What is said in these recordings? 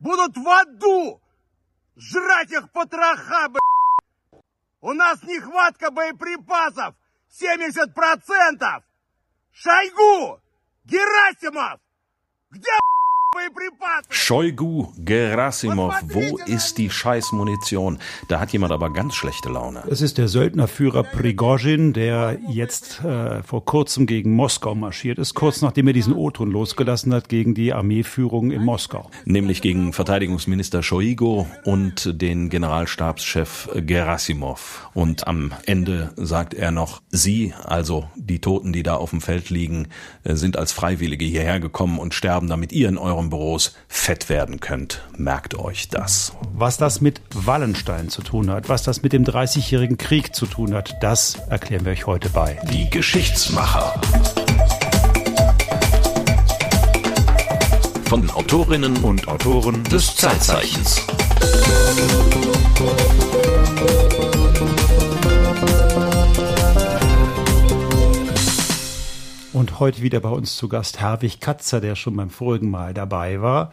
будут в аду жрать их потроха, блядь. У нас нехватка боеприпасов 70%. Шойгу, Герасимов, где Shoigu Gerasimov, wo ist die Scheißmunition? Da hat jemand aber ganz schlechte Laune. Es ist der Söldnerführer Prigozhin, der jetzt äh, vor kurzem gegen Moskau marschiert ist, kurz nachdem er diesen O-Ton losgelassen hat gegen die Armeeführung in Moskau. Nämlich gegen Verteidigungsminister Shoigu und den Generalstabschef Gerasimov. Und am Ende sagt er noch, Sie, also die Toten, die da auf dem Feld liegen, äh, sind als Freiwillige hierher gekommen und sterben, damit ihr in eurem Büros fett werden könnt. Merkt euch das. Was das mit Wallenstein zu tun hat, was das mit dem Dreißigjährigen Krieg zu tun hat, das erklären wir euch heute bei. Die Geschichtsmacher. Von den Autorinnen und Autoren des Zeitzeichens. Und heute wieder bei uns zu Gast Herwig Katzer, der schon beim vorigen Mal dabei war,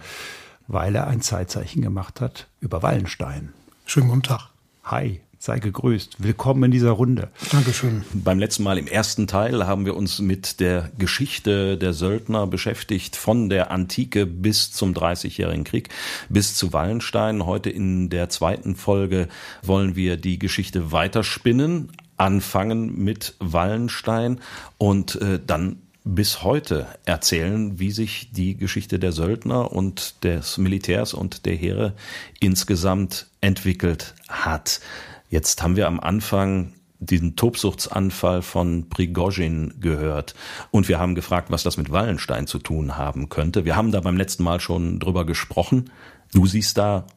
weil er ein Zeitzeichen gemacht hat über Wallenstein. Schönen guten Tag. Hi. Sei gegrüßt. Willkommen in dieser Runde. Dankeschön. Beim letzten Mal im ersten Teil haben wir uns mit der Geschichte der Söldner beschäftigt, von der Antike bis zum Dreißigjährigen Krieg, bis zu Wallenstein. Heute in der zweiten Folge wollen wir die Geschichte weiterspinnen, anfangen mit Wallenstein und äh, dann bis heute erzählen, wie sich die Geschichte der Söldner und des Militärs und der Heere insgesamt entwickelt hat. Jetzt haben wir am Anfang diesen Tobsuchtsanfall von Prigozhin gehört und wir haben gefragt, was das mit Wallenstein zu tun haben könnte. Wir haben da beim letzten Mal schon drüber gesprochen. Du siehst da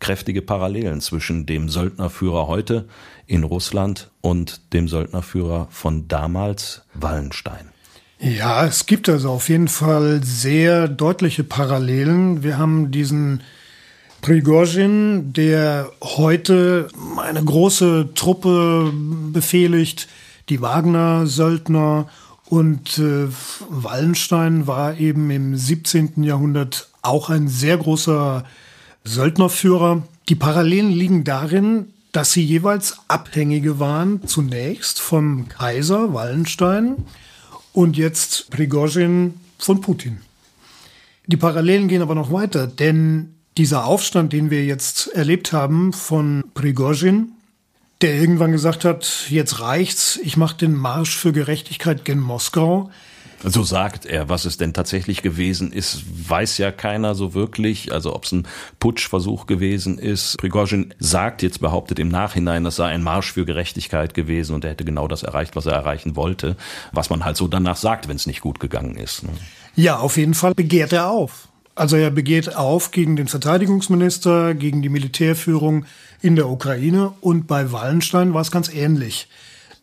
kräftige Parallelen zwischen dem Söldnerführer heute in Russland und dem Söldnerführer von damals, Wallenstein. Ja, es gibt also auf jeden Fall sehr deutliche Parallelen. Wir haben diesen Prigozhin, der heute eine große Truppe befehligt, die Wagner-Söldner und äh, Wallenstein war eben im 17. Jahrhundert auch ein sehr großer Söldnerführer. Die Parallelen liegen darin, dass sie jeweils Abhängige waren, zunächst vom Kaiser Wallenstein und jetzt Prigozhin von Putin. Die Parallelen gehen aber noch weiter, denn dieser Aufstand, den wir jetzt erlebt haben von Prigozhin, der irgendwann gesagt hat, jetzt reicht's, ich mache den Marsch für Gerechtigkeit gen Moskau, so sagt er, was es denn tatsächlich gewesen ist, weiß ja keiner so wirklich. Also ob es ein Putschversuch gewesen ist. Prigozhin sagt jetzt behauptet im Nachhinein, das sei ein Marsch für Gerechtigkeit gewesen und er hätte genau das erreicht, was er erreichen wollte. Was man halt so danach sagt, wenn es nicht gut gegangen ist. Ne? Ja, auf jeden Fall begehrt er auf. Also er begeht auf gegen den Verteidigungsminister, gegen die Militärführung in der Ukraine und bei Wallenstein war es ganz ähnlich.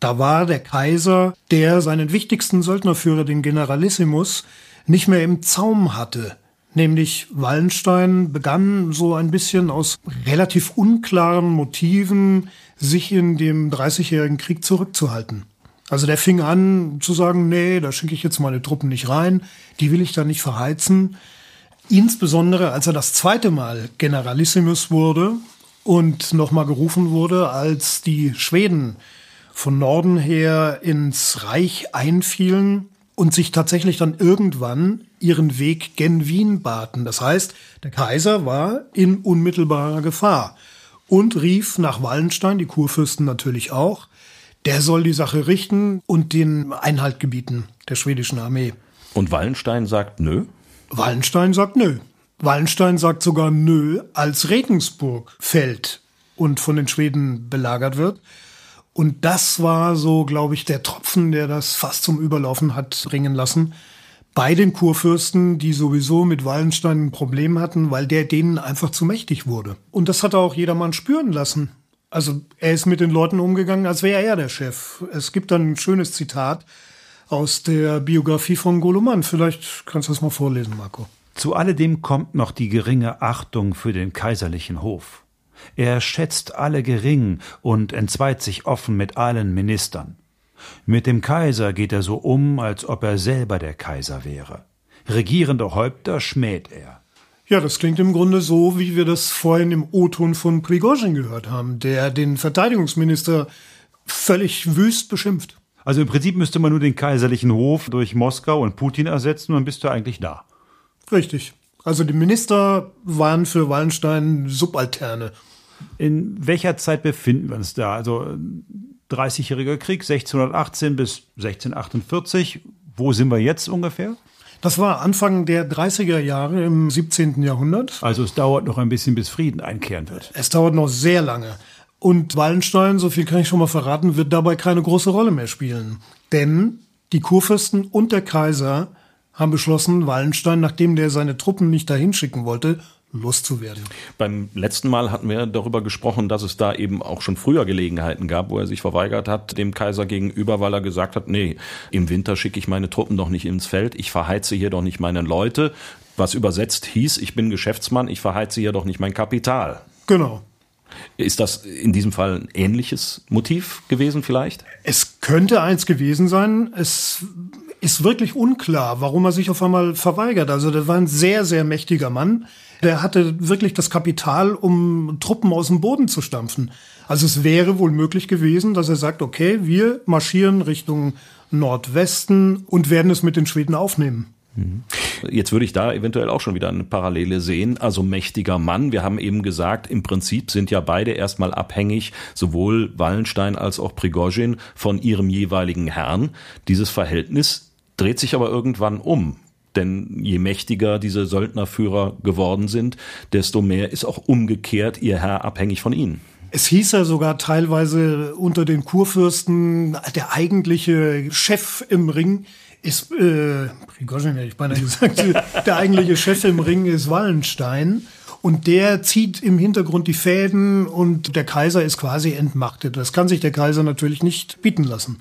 Da war der Kaiser, der seinen wichtigsten Söldnerführer, den Generalissimus, nicht mehr im Zaum hatte. Nämlich Wallenstein begann so ein bisschen aus relativ unklaren Motiven, sich in dem Dreißigjährigen Krieg zurückzuhalten. Also der fing an zu sagen, nee, da schicke ich jetzt meine Truppen nicht rein, die will ich da nicht verheizen. Insbesondere als er das zweite Mal Generalissimus wurde und nochmal gerufen wurde, als die Schweden von Norden her ins Reich einfielen und sich tatsächlich dann irgendwann ihren Weg gen Wien baten. Das heißt, der Kaiser war in unmittelbarer Gefahr und rief nach Wallenstein, die Kurfürsten natürlich auch, der soll die Sache richten und den Einhalt gebieten der schwedischen Armee. Und Wallenstein sagt nö? Wallenstein sagt nö. Wallenstein sagt sogar nö, als Regensburg fällt und von den Schweden belagert wird. Und das war so, glaube ich, der Tropfen, der das fast zum Überlaufen hat bringen lassen. Bei den Kurfürsten, die sowieso mit Wallenstein ein Problem hatten, weil der denen einfach zu mächtig wurde. Und das hat auch jedermann spüren lassen. Also er ist mit den Leuten umgegangen, als wäre er der Chef. Es gibt dann ein schönes Zitat aus der Biografie von Goloman. Vielleicht kannst du das mal vorlesen, Marco. Zu alledem kommt noch die geringe Achtung für den kaiserlichen Hof. Er schätzt alle gering und entzweit sich offen mit allen Ministern. Mit dem Kaiser geht er so um, als ob er selber der Kaiser wäre. Regierende Häupter schmäht er. Ja, das klingt im Grunde so, wie wir das vorhin im O-Ton von Prigozhin gehört haben, der den Verteidigungsminister völlig wüst beschimpft. Also im Prinzip müsste man nur den kaiserlichen Hof durch Moskau und Putin ersetzen und dann bist du eigentlich da. Richtig. Also die Minister waren für Wallenstein Subalterne. In welcher Zeit befinden wir uns da? Also 30-jähriger Krieg, 1618 bis 1648. Wo sind wir jetzt ungefähr? Das war Anfang der 30er Jahre im 17. Jahrhundert. Also es dauert noch ein bisschen, bis Frieden einkehren wird. Es dauert noch sehr lange. Und Wallenstein, so viel kann ich schon mal verraten, wird dabei keine große Rolle mehr spielen. Denn die Kurfürsten und der Kaiser haben beschlossen, Wallenstein, nachdem der seine Truppen nicht dahin schicken wollte, loszuwerden. Beim letzten Mal hatten wir darüber gesprochen, dass es da eben auch schon früher Gelegenheiten gab, wo er sich verweigert hat dem Kaiser gegenüber, weil er gesagt hat, nee, im Winter schicke ich meine Truppen doch nicht ins Feld, ich verheize hier doch nicht meine Leute, was übersetzt hieß, ich bin Geschäftsmann, ich verheize hier doch nicht mein Kapital. Genau. Ist das in diesem Fall ein ähnliches Motiv gewesen vielleicht? Es könnte eins gewesen sein. Es ist wirklich unklar, warum er sich auf einmal verweigert. Also der war ein sehr, sehr mächtiger Mann. Der hatte wirklich das Kapital, um Truppen aus dem Boden zu stampfen. Also es wäre wohl möglich gewesen, dass er sagt, okay, wir marschieren Richtung Nordwesten und werden es mit den Schweden aufnehmen. Jetzt würde ich da eventuell auch schon wieder eine Parallele sehen. Also mächtiger Mann. Wir haben eben gesagt, im Prinzip sind ja beide erstmal abhängig, sowohl Wallenstein als auch Prigozhin von ihrem jeweiligen Herrn. Dieses Verhältnis dreht sich aber irgendwann um. Denn je mächtiger diese Söldnerführer geworden sind, desto mehr ist auch umgekehrt ihr Herr abhängig von ihnen. Es hieß ja sogar teilweise unter den Kurfürsten, der eigentliche Chef im Ring ist, äh, Prigozhin hätte ich beinahe gesagt, der eigentliche Chef im Ring ist Wallenstein. Und der zieht im Hintergrund die Fäden und der Kaiser ist quasi entmachtet. Das kann sich der Kaiser natürlich nicht bieten lassen.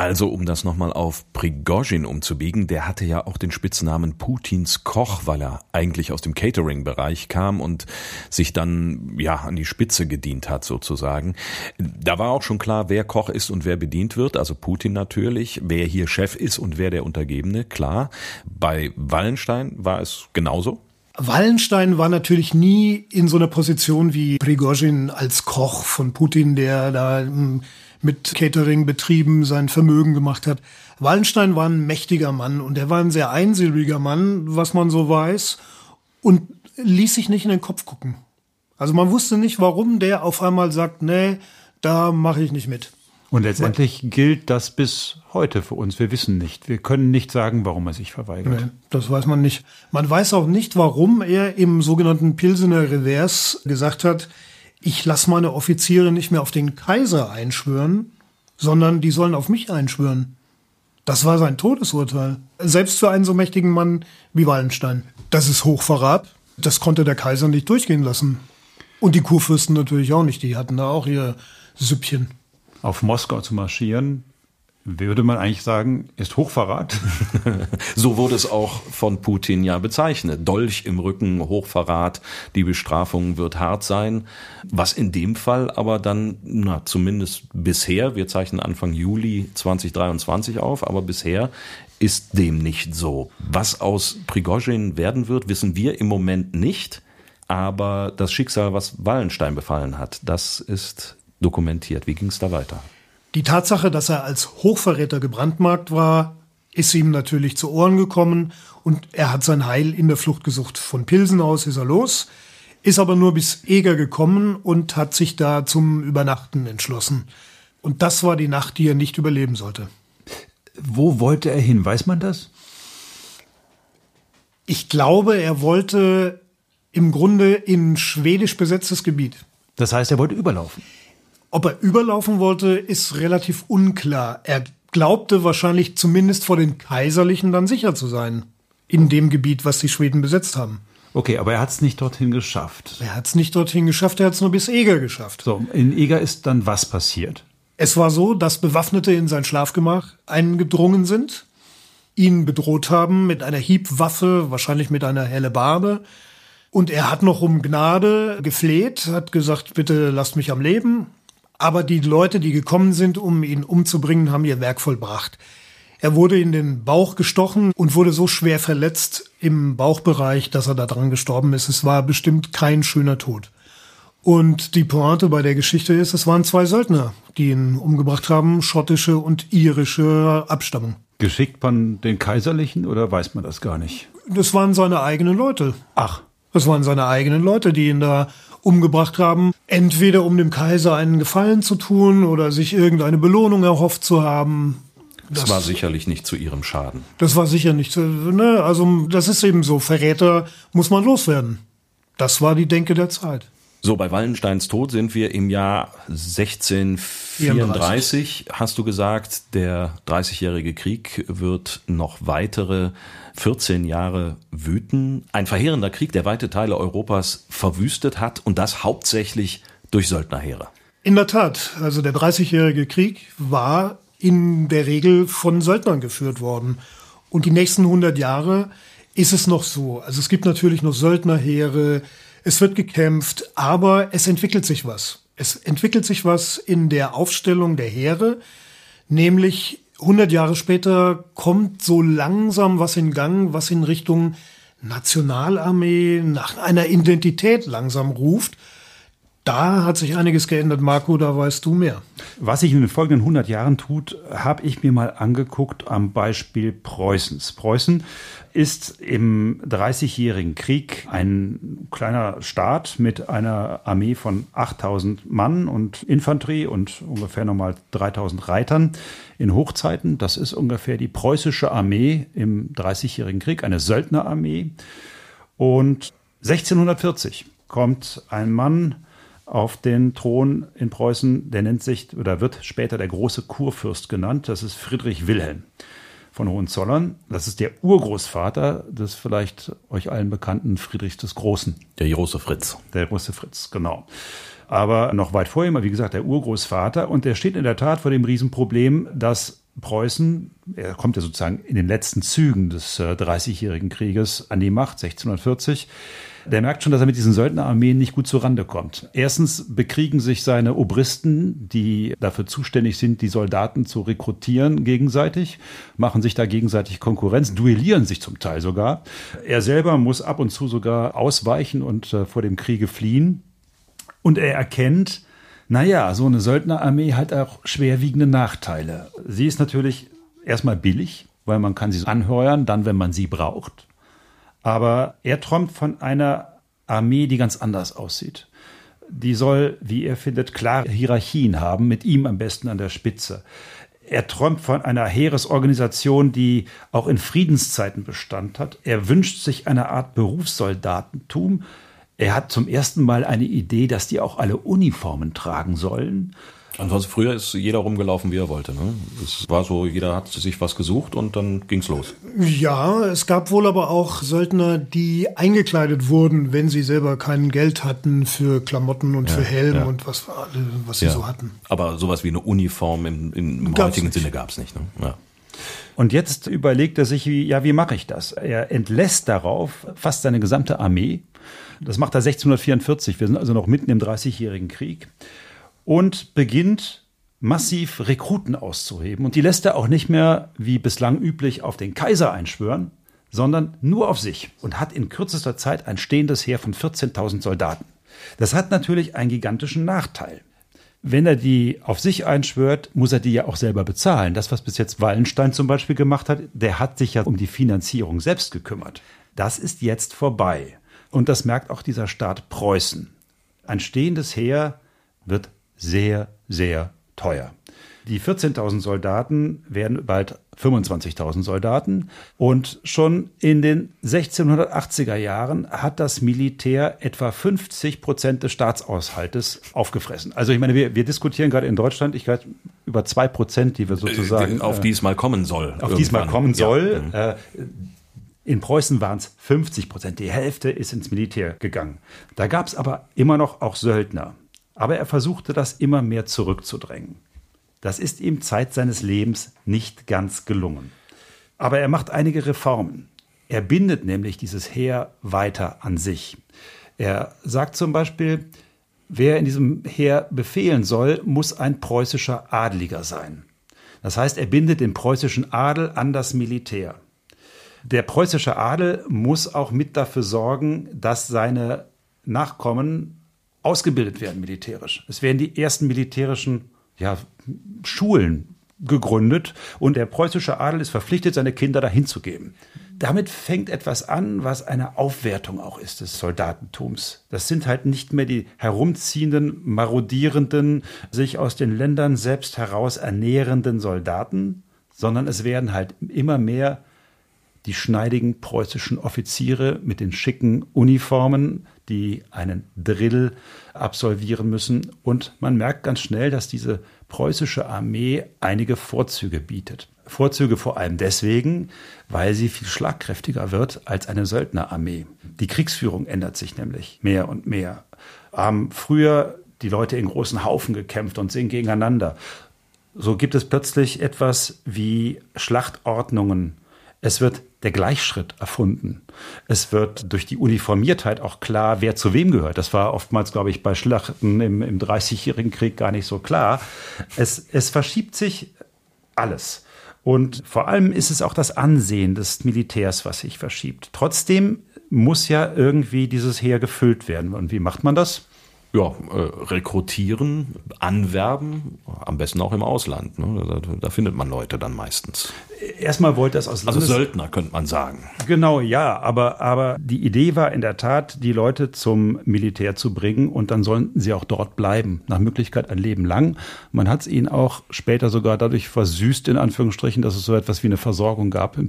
Also, um das nochmal auf Prigozhin umzubiegen, der hatte ja auch den Spitznamen Putins Koch, weil er eigentlich aus dem Catering-Bereich kam und sich dann, ja, an die Spitze gedient hat, sozusagen. Da war auch schon klar, wer Koch ist und wer bedient wird, also Putin natürlich, wer hier Chef ist und wer der Untergebene, klar. Bei Wallenstein war es genauso. Wallenstein war natürlich nie in so einer Position wie Prigozhin als Koch von Putin, der da hm, mit Catering-Betrieben sein Vermögen gemacht hat. Wallenstein war ein mächtiger Mann und er war ein sehr einsilbiger Mann, was man so weiß, und ließ sich nicht in den Kopf gucken. Also man wusste nicht, warum der auf einmal sagt, nee, da mache ich nicht mit. Und letztendlich gilt das bis heute für uns. Wir wissen nicht. Wir können nicht sagen, warum er sich verweigert. Nee, das weiß man nicht. Man weiß auch nicht, warum er im sogenannten Pilsener Revers gesagt hat, ich lasse meine Offiziere nicht mehr auf den Kaiser einschwören, sondern die sollen auf mich einschwören. Das war sein Todesurteil. Selbst für einen so mächtigen Mann wie Wallenstein. Das ist Hochverrat. Das konnte der Kaiser nicht durchgehen lassen. Und die Kurfürsten natürlich auch nicht. Die hatten da auch ihr Süppchen. Auf Moskau zu marschieren, würde man eigentlich sagen, ist Hochverrat. so wurde es auch von Putin ja bezeichnet. Dolch im Rücken, Hochverrat, die Bestrafung wird hart sein. Was in dem Fall aber dann, na, zumindest bisher, wir zeichnen Anfang Juli 2023 auf, aber bisher ist dem nicht so. Was aus Prigozhin werden wird, wissen wir im Moment nicht. Aber das Schicksal, was Wallenstein befallen hat, das ist dokumentiert. Wie ging es da weiter? Die Tatsache, dass er als Hochverräter gebrandmarkt war, ist ihm natürlich zu Ohren gekommen und er hat sein Heil in der Flucht gesucht. Von Pilsen aus ist er los, ist aber nur bis Eger gekommen und hat sich da zum Übernachten entschlossen. Und das war die Nacht, die er nicht überleben sollte. Wo wollte er hin? Weiß man das? Ich glaube, er wollte im Grunde in schwedisch besetztes Gebiet. Das heißt, er wollte überlaufen. Ob er überlaufen wollte, ist relativ unklar. Er glaubte wahrscheinlich zumindest vor den Kaiserlichen dann sicher zu sein. In dem Gebiet, was die Schweden besetzt haben. Okay, aber er hat es nicht dorthin geschafft. Er hat es nicht dorthin geschafft, er hat es nur bis Eger geschafft. So, in Eger ist dann was passiert? Es war so, dass Bewaffnete in sein Schlafgemach eingedrungen sind, ihn bedroht haben mit einer Hiebwaffe, wahrscheinlich mit einer Hellebarde. Und er hat noch um Gnade gefleht, hat gesagt, bitte lasst mich am Leben. Aber die Leute, die gekommen sind, um ihn umzubringen, haben ihr Werk vollbracht. Er wurde in den Bauch gestochen und wurde so schwer verletzt im Bauchbereich, dass er daran gestorben ist. Es war bestimmt kein schöner Tod. Und die Pointe bei der Geschichte ist, es waren zwei Söldner, die ihn umgebracht haben, schottische und irische Abstammung. Geschickt von den Kaiserlichen oder weiß man das gar nicht? Das waren seine eigenen Leute. Ach. Das waren seine eigenen Leute, die ihn da umgebracht haben. Entweder um dem Kaiser einen Gefallen zu tun oder sich irgendeine Belohnung erhofft zu haben. Das, das war sicherlich nicht zu ihrem Schaden. Das war sicher nicht zu, ne, also das ist eben so. Verräter muss man loswerden. Das war die Denke der Zeit. So, bei Wallensteins Tod sind wir im Jahr 1634, hast du gesagt. Der Dreißigjährige Krieg wird noch weitere 14 Jahre wüten. Ein verheerender Krieg, der weite Teile Europas verwüstet hat und das hauptsächlich durch Söldnerheere. In der Tat, also der Dreißigjährige Krieg war in der Regel von Söldnern geführt worden. Und die nächsten 100 Jahre ist es noch so. Also es gibt natürlich noch Söldnerheere, es wird gekämpft, aber es entwickelt sich was. Es entwickelt sich was in der Aufstellung der Heere, nämlich 100 Jahre später kommt so langsam was in Gang, was in Richtung Nationalarmee nach einer Identität langsam ruft. Da hat sich einiges geändert, Marco, da weißt du mehr. Was sich in den folgenden 100 Jahren tut, habe ich mir mal angeguckt am Beispiel Preußens. Preußen ist im Dreißigjährigen Krieg ein kleiner Staat mit einer Armee von 8000 Mann und Infanterie und ungefähr nochmal 3000 Reitern in Hochzeiten. Das ist ungefähr die preußische Armee im Dreißigjährigen Krieg, eine Söldnerarmee. Und 1640 kommt ein Mann auf den Thron in Preußen, der nennt sich oder wird später der große Kurfürst genannt. Das ist Friedrich Wilhelm von Hohenzollern. Das ist der Urgroßvater des vielleicht euch allen bekannten Friedrichs des Großen. Der große Fritz. Der große Fritz, genau. Aber noch weit vor ihm, wie gesagt, der Urgroßvater. Und der steht in der Tat vor dem Riesenproblem, dass Preußen, er kommt ja sozusagen in den letzten Zügen des äh, Dreißigjährigen Krieges an die Macht, 1640, der merkt schon, dass er mit diesen Söldnerarmeen nicht gut zurande kommt. Erstens bekriegen sich seine Obristen, die dafür zuständig sind, die Soldaten zu rekrutieren, gegenseitig, machen sich da gegenseitig Konkurrenz, duellieren sich zum Teil sogar. Er selber muss ab und zu sogar ausweichen und äh, vor dem Kriege fliehen. Und er erkennt, naja, so eine Söldnerarmee hat auch schwerwiegende Nachteile. Sie ist natürlich erstmal billig, weil man kann sie anheuern, dann, wenn man sie braucht. Aber er träumt von einer Armee, die ganz anders aussieht. Die soll, wie er findet, klare Hierarchien haben, mit ihm am besten an der Spitze. Er träumt von einer Heeresorganisation, die auch in Friedenszeiten Bestand hat. Er wünscht sich eine Art Berufssoldatentum. Er hat zum ersten Mal eine Idee, dass die auch alle Uniformen tragen sollen. Ansonsten früher ist jeder rumgelaufen, wie er wollte. Ne? Es war so, jeder hat sich was gesucht und dann ging's los. Ja, es gab wohl aber auch Söldner, die eingekleidet wurden, wenn sie selber kein Geld hatten für Klamotten und ja, für Helm ja. und was, was sie ja. so hatten. Aber sowas wie eine Uniform im, im heutigen nicht. Sinne gab's nicht. Ne? Ja. Und jetzt überlegt er sich, wie, ja, wie mache ich das? Er entlässt darauf fast seine gesamte Armee. Das macht er 1644. Wir sind also noch mitten im Dreißigjährigen Krieg und beginnt massiv Rekruten auszuheben. Und die lässt er auch nicht mehr, wie bislang üblich, auf den Kaiser einschwören, sondern nur auf sich und hat in kürzester Zeit ein stehendes Heer von 14.000 Soldaten. Das hat natürlich einen gigantischen Nachteil. Wenn er die auf sich einschwört, muss er die ja auch selber bezahlen. Das, was bis jetzt Wallenstein zum Beispiel gemacht hat, der hat sich ja um die Finanzierung selbst gekümmert. Das ist jetzt vorbei. Und das merkt auch dieser Staat Preußen. Ein stehendes Heer wird sehr, sehr teuer. Die 14.000 Soldaten werden bald 25.000 Soldaten. Und schon in den 1680er Jahren hat das Militär etwa 50 Prozent des Staatsaushaltes aufgefressen. Also ich meine, wir, wir diskutieren gerade in Deutschland, ich glaube, über zwei Prozent, die wir sozusagen. Auf die es mal kommen soll. Auf die es mal kommen soll. Ja. Äh, in Preußen waren es 50 Prozent. Die Hälfte ist ins Militär gegangen. Da gab es aber immer noch auch Söldner. Aber er versuchte das immer mehr zurückzudrängen. Das ist ihm Zeit seines Lebens nicht ganz gelungen. Aber er macht einige Reformen. Er bindet nämlich dieses Heer weiter an sich. Er sagt zum Beispiel, wer in diesem Heer befehlen soll, muss ein preußischer Adliger sein. Das heißt, er bindet den preußischen Adel an das Militär. Der preußische Adel muss auch mit dafür sorgen, dass seine Nachkommen ausgebildet werden militärisch. Es werden die ersten militärischen ja, Schulen gegründet und der preußische Adel ist verpflichtet, seine Kinder dahin zu geben. Damit fängt etwas an, was eine Aufwertung auch ist des Soldatentums. Das sind halt nicht mehr die herumziehenden, marodierenden, sich aus den Ländern selbst heraus ernährenden Soldaten, sondern es werden halt immer mehr die schneidigen preußischen Offiziere mit den schicken Uniformen, die einen Drill absolvieren müssen. Und man merkt ganz schnell, dass diese preußische Armee einige Vorzüge bietet. Vorzüge vor allem deswegen, weil sie viel schlagkräftiger wird als eine Söldnerarmee. Die Kriegsführung ändert sich nämlich mehr und mehr. Haben früher die Leute in großen Haufen gekämpft und sind gegeneinander. So gibt es plötzlich etwas wie Schlachtordnungen es wird der Gleichschritt erfunden. Es wird durch die Uniformiertheit auch klar, wer zu wem gehört. Das war oftmals, glaube ich, bei Schlachten im, im Dreißigjährigen Krieg gar nicht so klar. Es, es verschiebt sich alles. Und vor allem ist es auch das Ansehen des Militärs, was sich verschiebt. Trotzdem muss ja irgendwie dieses Heer gefüllt werden. Und wie macht man das? Ja, äh, rekrutieren, anwerben, am besten auch im Ausland. Ne? Da, da, findet man Leute dann meistens. Erstmal wollte es aus Landes Also Söldner, könnte man sagen. Genau, ja, aber, aber die Idee war in der Tat, die Leute zum Militär zu bringen und dann sollten sie auch dort bleiben. Nach Möglichkeit ein Leben lang. Man hat es ihnen auch später sogar dadurch versüßt, in Anführungsstrichen, dass es so etwas wie eine Versorgung gab im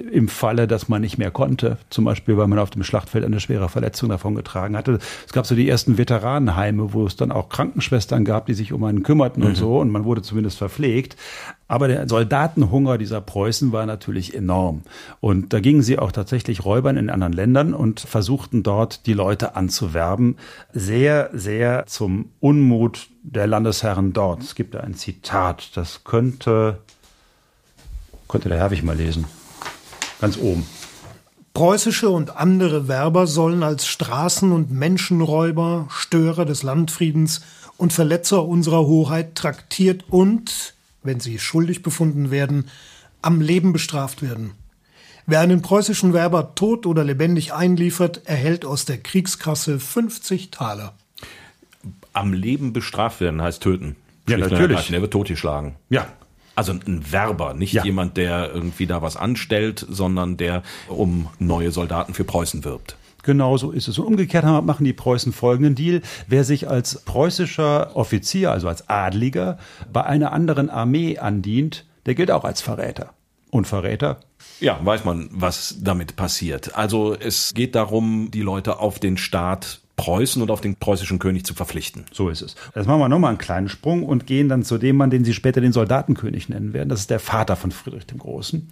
im Falle, dass man nicht mehr konnte, zum Beispiel, weil man auf dem Schlachtfeld eine schwere Verletzung davon getragen hatte. Es gab so die ersten Veteranenheime, wo es dann auch Krankenschwestern gab, die sich um einen kümmerten mhm. und so, und man wurde zumindest verpflegt. Aber der Soldatenhunger dieser Preußen war natürlich enorm. Und da gingen sie auch tatsächlich Räubern in anderen Ländern und versuchten dort die Leute anzuwerben. Sehr, sehr zum Unmut der Landesherren dort. Es gibt da ein Zitat, das könnte, könnte der Herwig mal lesen. Ganz oben. Preußische und andere Werber sollen als Straßen- und Menschenräuber, Störer des Landfriedens und Verletzer unserer Hoheit traktiert und, wenn sie schuldig befunden werden, am Leben bestraft werden. Wer einen preußischen Werber tot oder lebendig einliefert, erhält aus der Kriegskasse 50 Taler. Am Leben bestraft werden heißt töten. Ja, natürlich. Er wird totgeschlagen. Ja, also ein Werber, nicht ja. jemand, der irgendwie da was anstellt, sondern der um neue Soldaten für Preußen wirbt. Genau so ist es. Und umgekehrt machen die Preußen folgenden Deal. Wer sich als preußischer Offizier, also als Adliger, bei einer anderen Armee andient, der gilt auch als Verräter. Und Verräter? Ja, weiß man, was damit passiert. Also es geht darum, die Leute auf den Staat Preußen und auf den preußischen König zu verpflichten. So ist es. Jetzt machen wir nochmal einen kleinen Sprung und gehen dann zu dem Mann, den Sie später den Soldatenkönig nennen werden. Das ist der Vater von Friedrich dem Großen.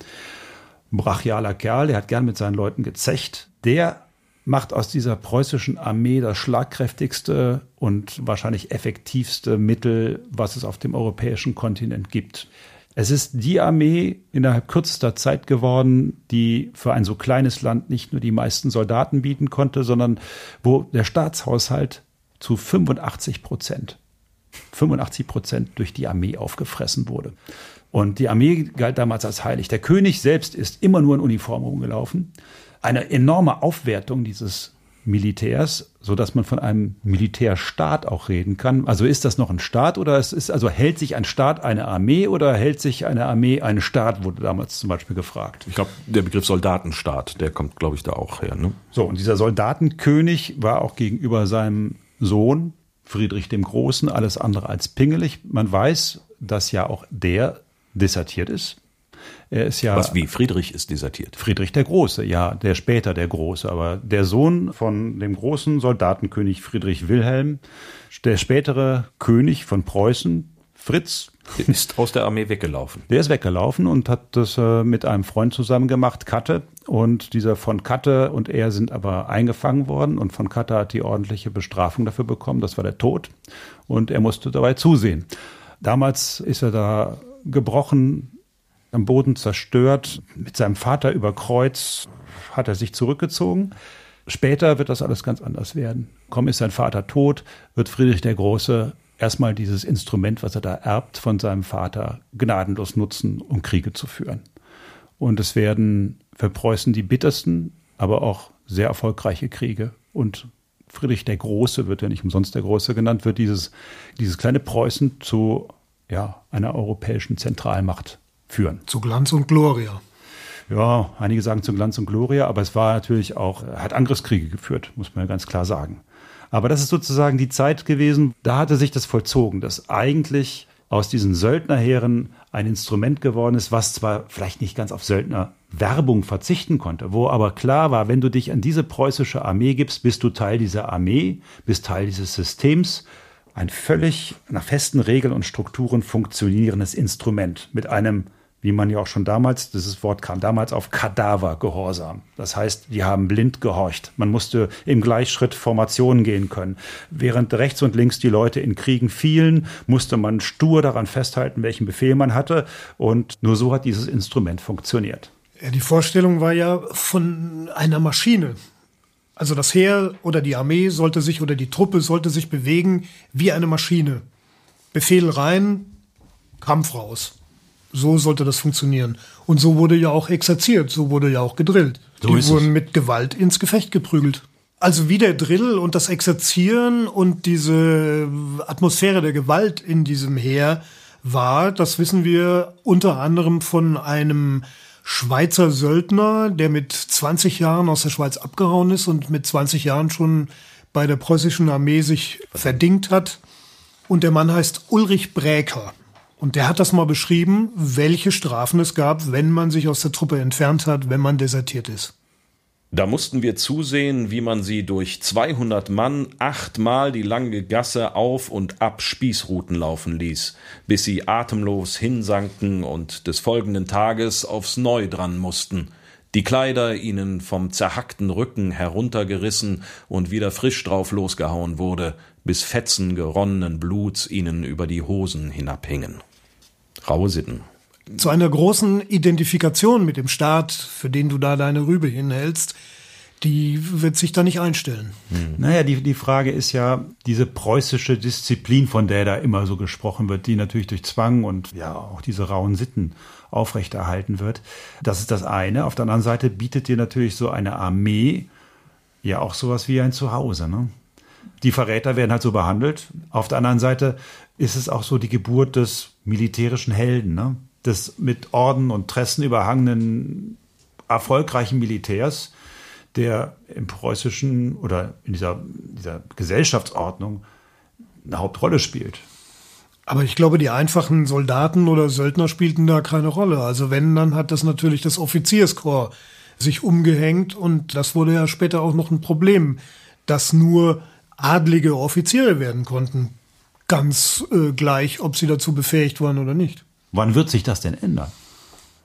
brachialer Kerl, der hat gern mit seinen Leuten gezecht. Der macht aus dieser preußischen Armee das schlagkräftigste und wahrscheinlich effektivste Mittel, was es auf dem europäischen Kontinent gibt. Es ist die Armee innerhalb kürzester Zeit geworden, die für ein so kleines Land nicht nur die meisten Soldaten bieten konnte, sondern wo der Staatshaushalt zu 85 Prozent, 85 Prozent durch die Armee aufgefressen wurde. Und die Armee galt damals als heilig. Der König selbst ist immer nur in Uniform rumgelaufen. Eine enorme Aufwertung dieses Militärs, so dass man von einem Militärstaat auch reden kann. Also ist das noch ein Staat oder es ist also hält sich ein Staat eine Armee oder hält sich eine Armee einen Staat? Wurde damals zum Beispiel gefragt. Ich glaube, der Begriff Soldatenstaat, der kommt, glaube ich, da auch her. Ne? So und dieser Soldatenkönig war auch gegenüber seinem Sohn Friedrich dem Großen alles andere als pingelig. Man weiß, dass ja auch der dissertiert ist er ist ja. Was wie? Friedrich ist desertiert. Friedrich der Große, ja, der später der Große, aber der Sohn von dem großen Soldatenkönig Friedrich Wilhelm, der spätere König von Preußen, Fritz, ist aus der Armee weggelaufen. Der ist weggelaufen und hat das äh, mit einem Freund zusammen gemacht, Katte. Und dieser von Katte und er sind aber eingefangen worden und von Katte hat die ordentliche Bestrafung dafür bekommen. Das war der Tod. Und er musste dabei zusehen. Damals ist er da gebrochen am Boden zerstört, mit seinem Vater über Kreuz hat er sich zurückgezogen. Später wird das alles ganz anders werden. Kaum ist sein Vater tot, wird Friedrich der Große erstmal dieses Instrument, was er da erbt von seinem Vater, gnadenlos nutzen, um Kriege zu führen. Und es werden für Preußen die bittersten, aber auch sehr erfolgreiche Kriege. Und Friedrich der Große wird ja nicht umsonst der Große genannt, wird dieses, dieses kleine Preußen zu ja, einer europäischen Zentralmacht führen. Zu Glanz und Gloria. Ja, einige sagen zu Glanz und Gloria, aber es war natürlich auch, hat Angriffskriege geführt, muss man ja ganz klar sagen. Aber das ist sozusagen die Zeit gewesen, da hatte sich das vollzogen, dass eigentlich aus diesen Söldnerheeren ein Instrument geworden ist, was zwar vielleicht nicht ganz auf Söldnerwerbung verzichten konnte, wo aber klar war, wenn du dich an diese preußische Armee gibst, bist du Teil dieser Armee, bist Teil dieses Systems, ein völlig nach festen Regeln und Strukturen funktionierendes Instrument mit einem wie man ja auch schon damals, dieses Wort kam damals auf Kadavergehorsam. Das heißt, die haben blind gehorcht. Man musste im Gleichschritt Formationen gehen können. Während rechts und links die Leute in Kriegen fielen, musste man stur daran festhalten, welchen Befehl man hatte. Und nur so hat dieses Instrument funktioniert. Ja, die Vorstellung war ja von einer Maschine. Also das Heer oder die Armee sollte sich oder die Truppe sollte sich bewegen wie eine Maschine. Befehl rein, Kampf raus. So sollte das funktionieren. Und so wurde ja auch exerziert, so wurde ja auch gedrillt. So Die wurden es. mit Gewalt ins Gefecht geprügelt. Also wie der Drill und das Exerzieren und diese Atmosphäre der Gewalt in diesem Heer war, das wissen wir unter anderem von einem Schweizer Söldner, der mit 20 Jahren aus der Schweiz abgehauen ist und mit 20 Jahren schon bei der preußischen Armee sich verdingt hat. Und der Mann heißt Ulrich Bräker. Und der hat das mal beschrieben, welche Strafen es gab, wenn man sich aus der Truppe entfernt hat, wenn man desertiert ist. Da mussten wir zusehen, wie man sie durch 200 Mann achtmal die lange Gasse auf und ab Spießruten laufen ließ, bis sie atemlos hinsanken und des folgenden Tages aufs Neu dran mussten, die Kleider ihnen vom zerhackten Rücken heruntergerissen und wieder frisch drauf losgehauen wurde, bis Fetzen geronnenen Bluts ihnen über die Hosen hinabhingen. Raue Sitten. Zu einer großen Identifikation mit dem Staat, für den du da deine Rübe hinhältst, die wird sich da nicht einstellen. Naja, die, die Frage ist ja, diese preußische Disziplin, von der da immer so gesprochen wird, die natürlich durch Zwang und ja auch diese rauen Sitten aufrechterhalten wird. Das ist das eine. Auf der anderen Seite bietet dir natürlich so eine Armee ja auch sowas wie ein Zuhause. Ne? Die Verräter werden halt so behandelt. Auf der anderen Seite ist es auch so die Geburt des militärischen Helden, ne? des mit Orden und Tressen überhangenen erfolgreichen Militärs, der im preußischen oder in dieser, dieser Gesellschaftsordnung eine Hauptrolle spielt. Aber ich glaube, die einfachen Soldaten oder Söldner spielten da keine Rolle. Also wenn, dann hat das natürlich das Offizierskorps sich umgehängt und das wurde ja später auch noch ein Problem, dass nur adlige Offiziere werden konnten. Ganz äh, gleich, ob sie dazu befähigt waren oder nicht. Wann wird sich das denn ändern?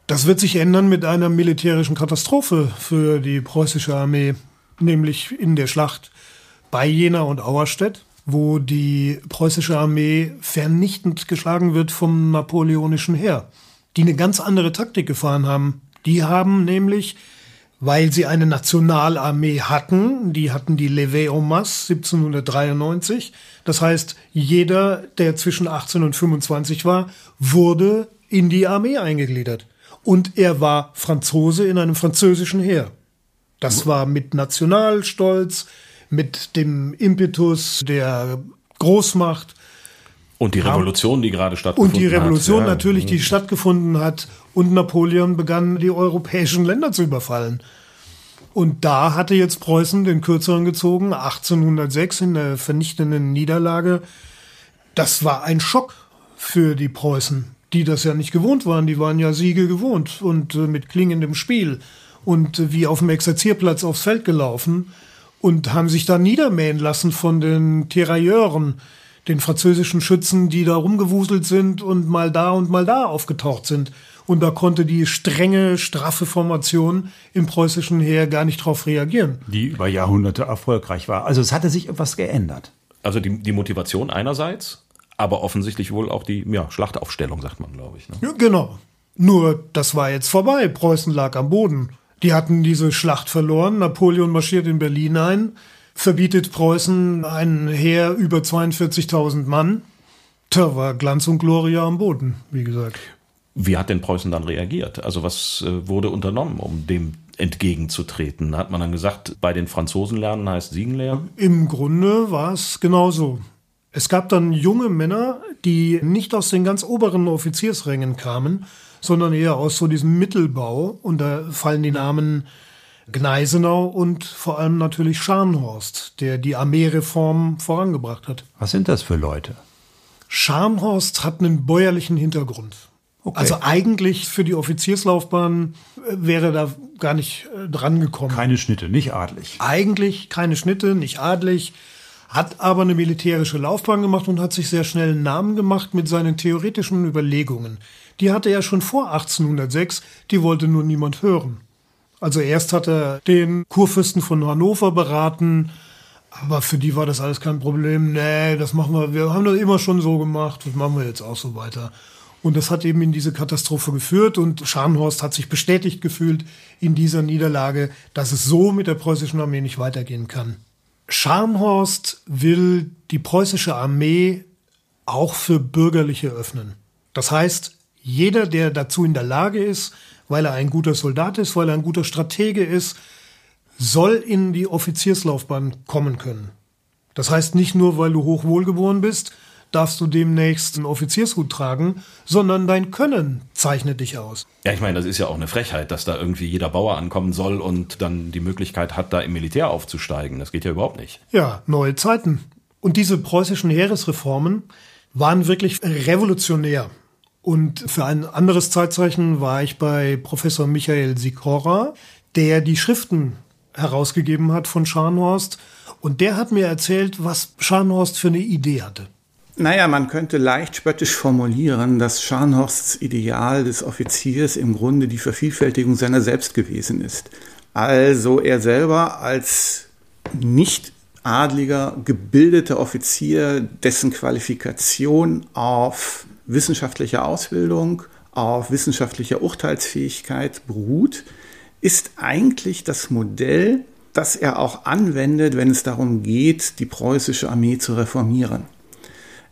Das wird sich ändern mit einer militärischen Katastrophe für die preußische Armee, nämlich in der Schlacht bei Jena und Auerstedt, wo die preußische Armee vernichtend geschlagen wird vom napoleonischen Heer, die eine ganz andere Taktik gefahren haben. Die haben nämlich, weil sie eine Nationalarmee hatten, die hatten die Levée en masse 1793, das heißt, jeder, der zwischen 18 und 25 war, wurde in die Armee eingegliedert. Und er war Franzose in einem französischen Heer. Das war mit Nationalstolz, mit dem Impetus der Großmacht Und die Revolution, die gerade stattgefunden und die Revolution hat. natürlich, die stattgefunden hat. Und Napoleon begann, die europäischen Länder zu überfallen. Und da hatte jetzt Preußen den Kürzeren gezogen, 1806 in der vernichtenden Niederlage. Das war ein Schock für die Preußen, die das ja nicht gewohnt waren. Die waren ja Siege gewohnt und äh, mit klingendem Spiel und äh, wie auf dem Exerzierplatz aufs Feld gelaufen und haben sich da niedermähen lassen von den Tirailleuren, den französischen Schützen, die da rumgewuselt sind und mal da und mal da aufgetaucht sind. Und da konnte die strenge, straffe Formation im preußischen Heer gar nicht drauf reagieren. Die über Jahrhunderte erfolgreich war. Also es hatte sich etwas geändert. Also die, die Motivation einerseits, aber offensichtlich wohl auch die ja, Schlachtaufstellung, sagt man, glaube ich. Ne? Ja, genau. Nur, das war jetzt vorbei. Preußen lag am Boden. Die hatten diese Schlacht verloren. Napoleon marschiert in Berlin ein, verbietet Preußen ein Heer über 42.000 Mann. Da war Glanz und Gloria am Boden, wie gesagt. Wie hat denn Preußen dann reagiert? Also was äh, wurde unternommen, um dem entgegenzutreten? Hat man dann gesagt, bei den Franzosen lernen heißt Siegen lernen? Im Grunde war es genauso. Es gab dann junge Männer, die nicht aus den ganz oberen Offiziersrängen kamen, sondern eher aus so diesem Mittelbau. Und da fallen die Namen Gneisenau und vor allem natürlich Scharnhorst, der die Armeereform vorangebracht hat. Was sind das für Leute? Scharnhorst hat einen bäuerlichen Hintergrund. Okay. Also eigentlich für die Offizierslaufbahn äh, wäre da gar nicht äh, dran gekommen. Keine Schnitte, nicht adlig. Eigentlich keine Schnitte, nicht adlig, hat aber eine militärische Laufbahn gemacht und hat sich sehr schnell einen Namen gemacht mit seinen theoretischen Überlegungen. Die hatte er schon vor 1806, die wollte nur niemand hören. Also erst hat er den Kurfürsten von Hannover beraten, aber für die war das alles kein Problem. Nee, das machen wir, wir haben das immer schon so gemacht, das machen wir jetzt auch so weiter. Und das hat eben in diese Katastrophe geführt und Scharnhorst hat sich bestätigt gefühlt in dieser Niederlage, dass es so mit der preußischen Armee nicht weitergehen kann. Scharnhorst will die preußische Armee auch für Bürgerliche öffnen. Das heißt, jeder, der dazu in der Lage ist, weil er ein guter Soldat ist, weil er ein guter Stratege ist, soll in die Offizierslaufbahn kommen können. Das heißt nicht nur, weil du hochwohlgeboren bist, darfst du demnächst einen Offiziershut tragen, sondern dein Können zeichnet dich aus. Ja, ich meine, das ist ja auch eine Frechheit, dass da irgendwie jeder Bauer ankommen soll und dann die Möglichkeit hat, da im Militär aufzusteigen. Das geht ja überhaupt nicht. Ja, neue Zeiten. Und diese preußischen Heeresreformen waren wirklich revolutionär. Und für ein anderes Zeitzeichen war ich bei Professor Michael Sikora, der die Schriften herausgegeben hat von Scharnhorst. Und der hat mir erzählt, was Scharnhorst für eine Idee hatte. Naja, man könnte leicht spöttisch formulieren, dass Scharnhorsts Ideal des Offiziers im Grunde die Vervielfältigung seiner selbst gewesen ist. Also er selber als nicht adliger, gebildeter Offizier, dessen Qualifikation auf wissenschaftlicher Ausbildung, auf wissenschaftlicher Urteilsfähigkeit beruht, ist eigentlich das Modell, das er auch anwendet, wenn es darum geht, die preußische Armee zu reformieren.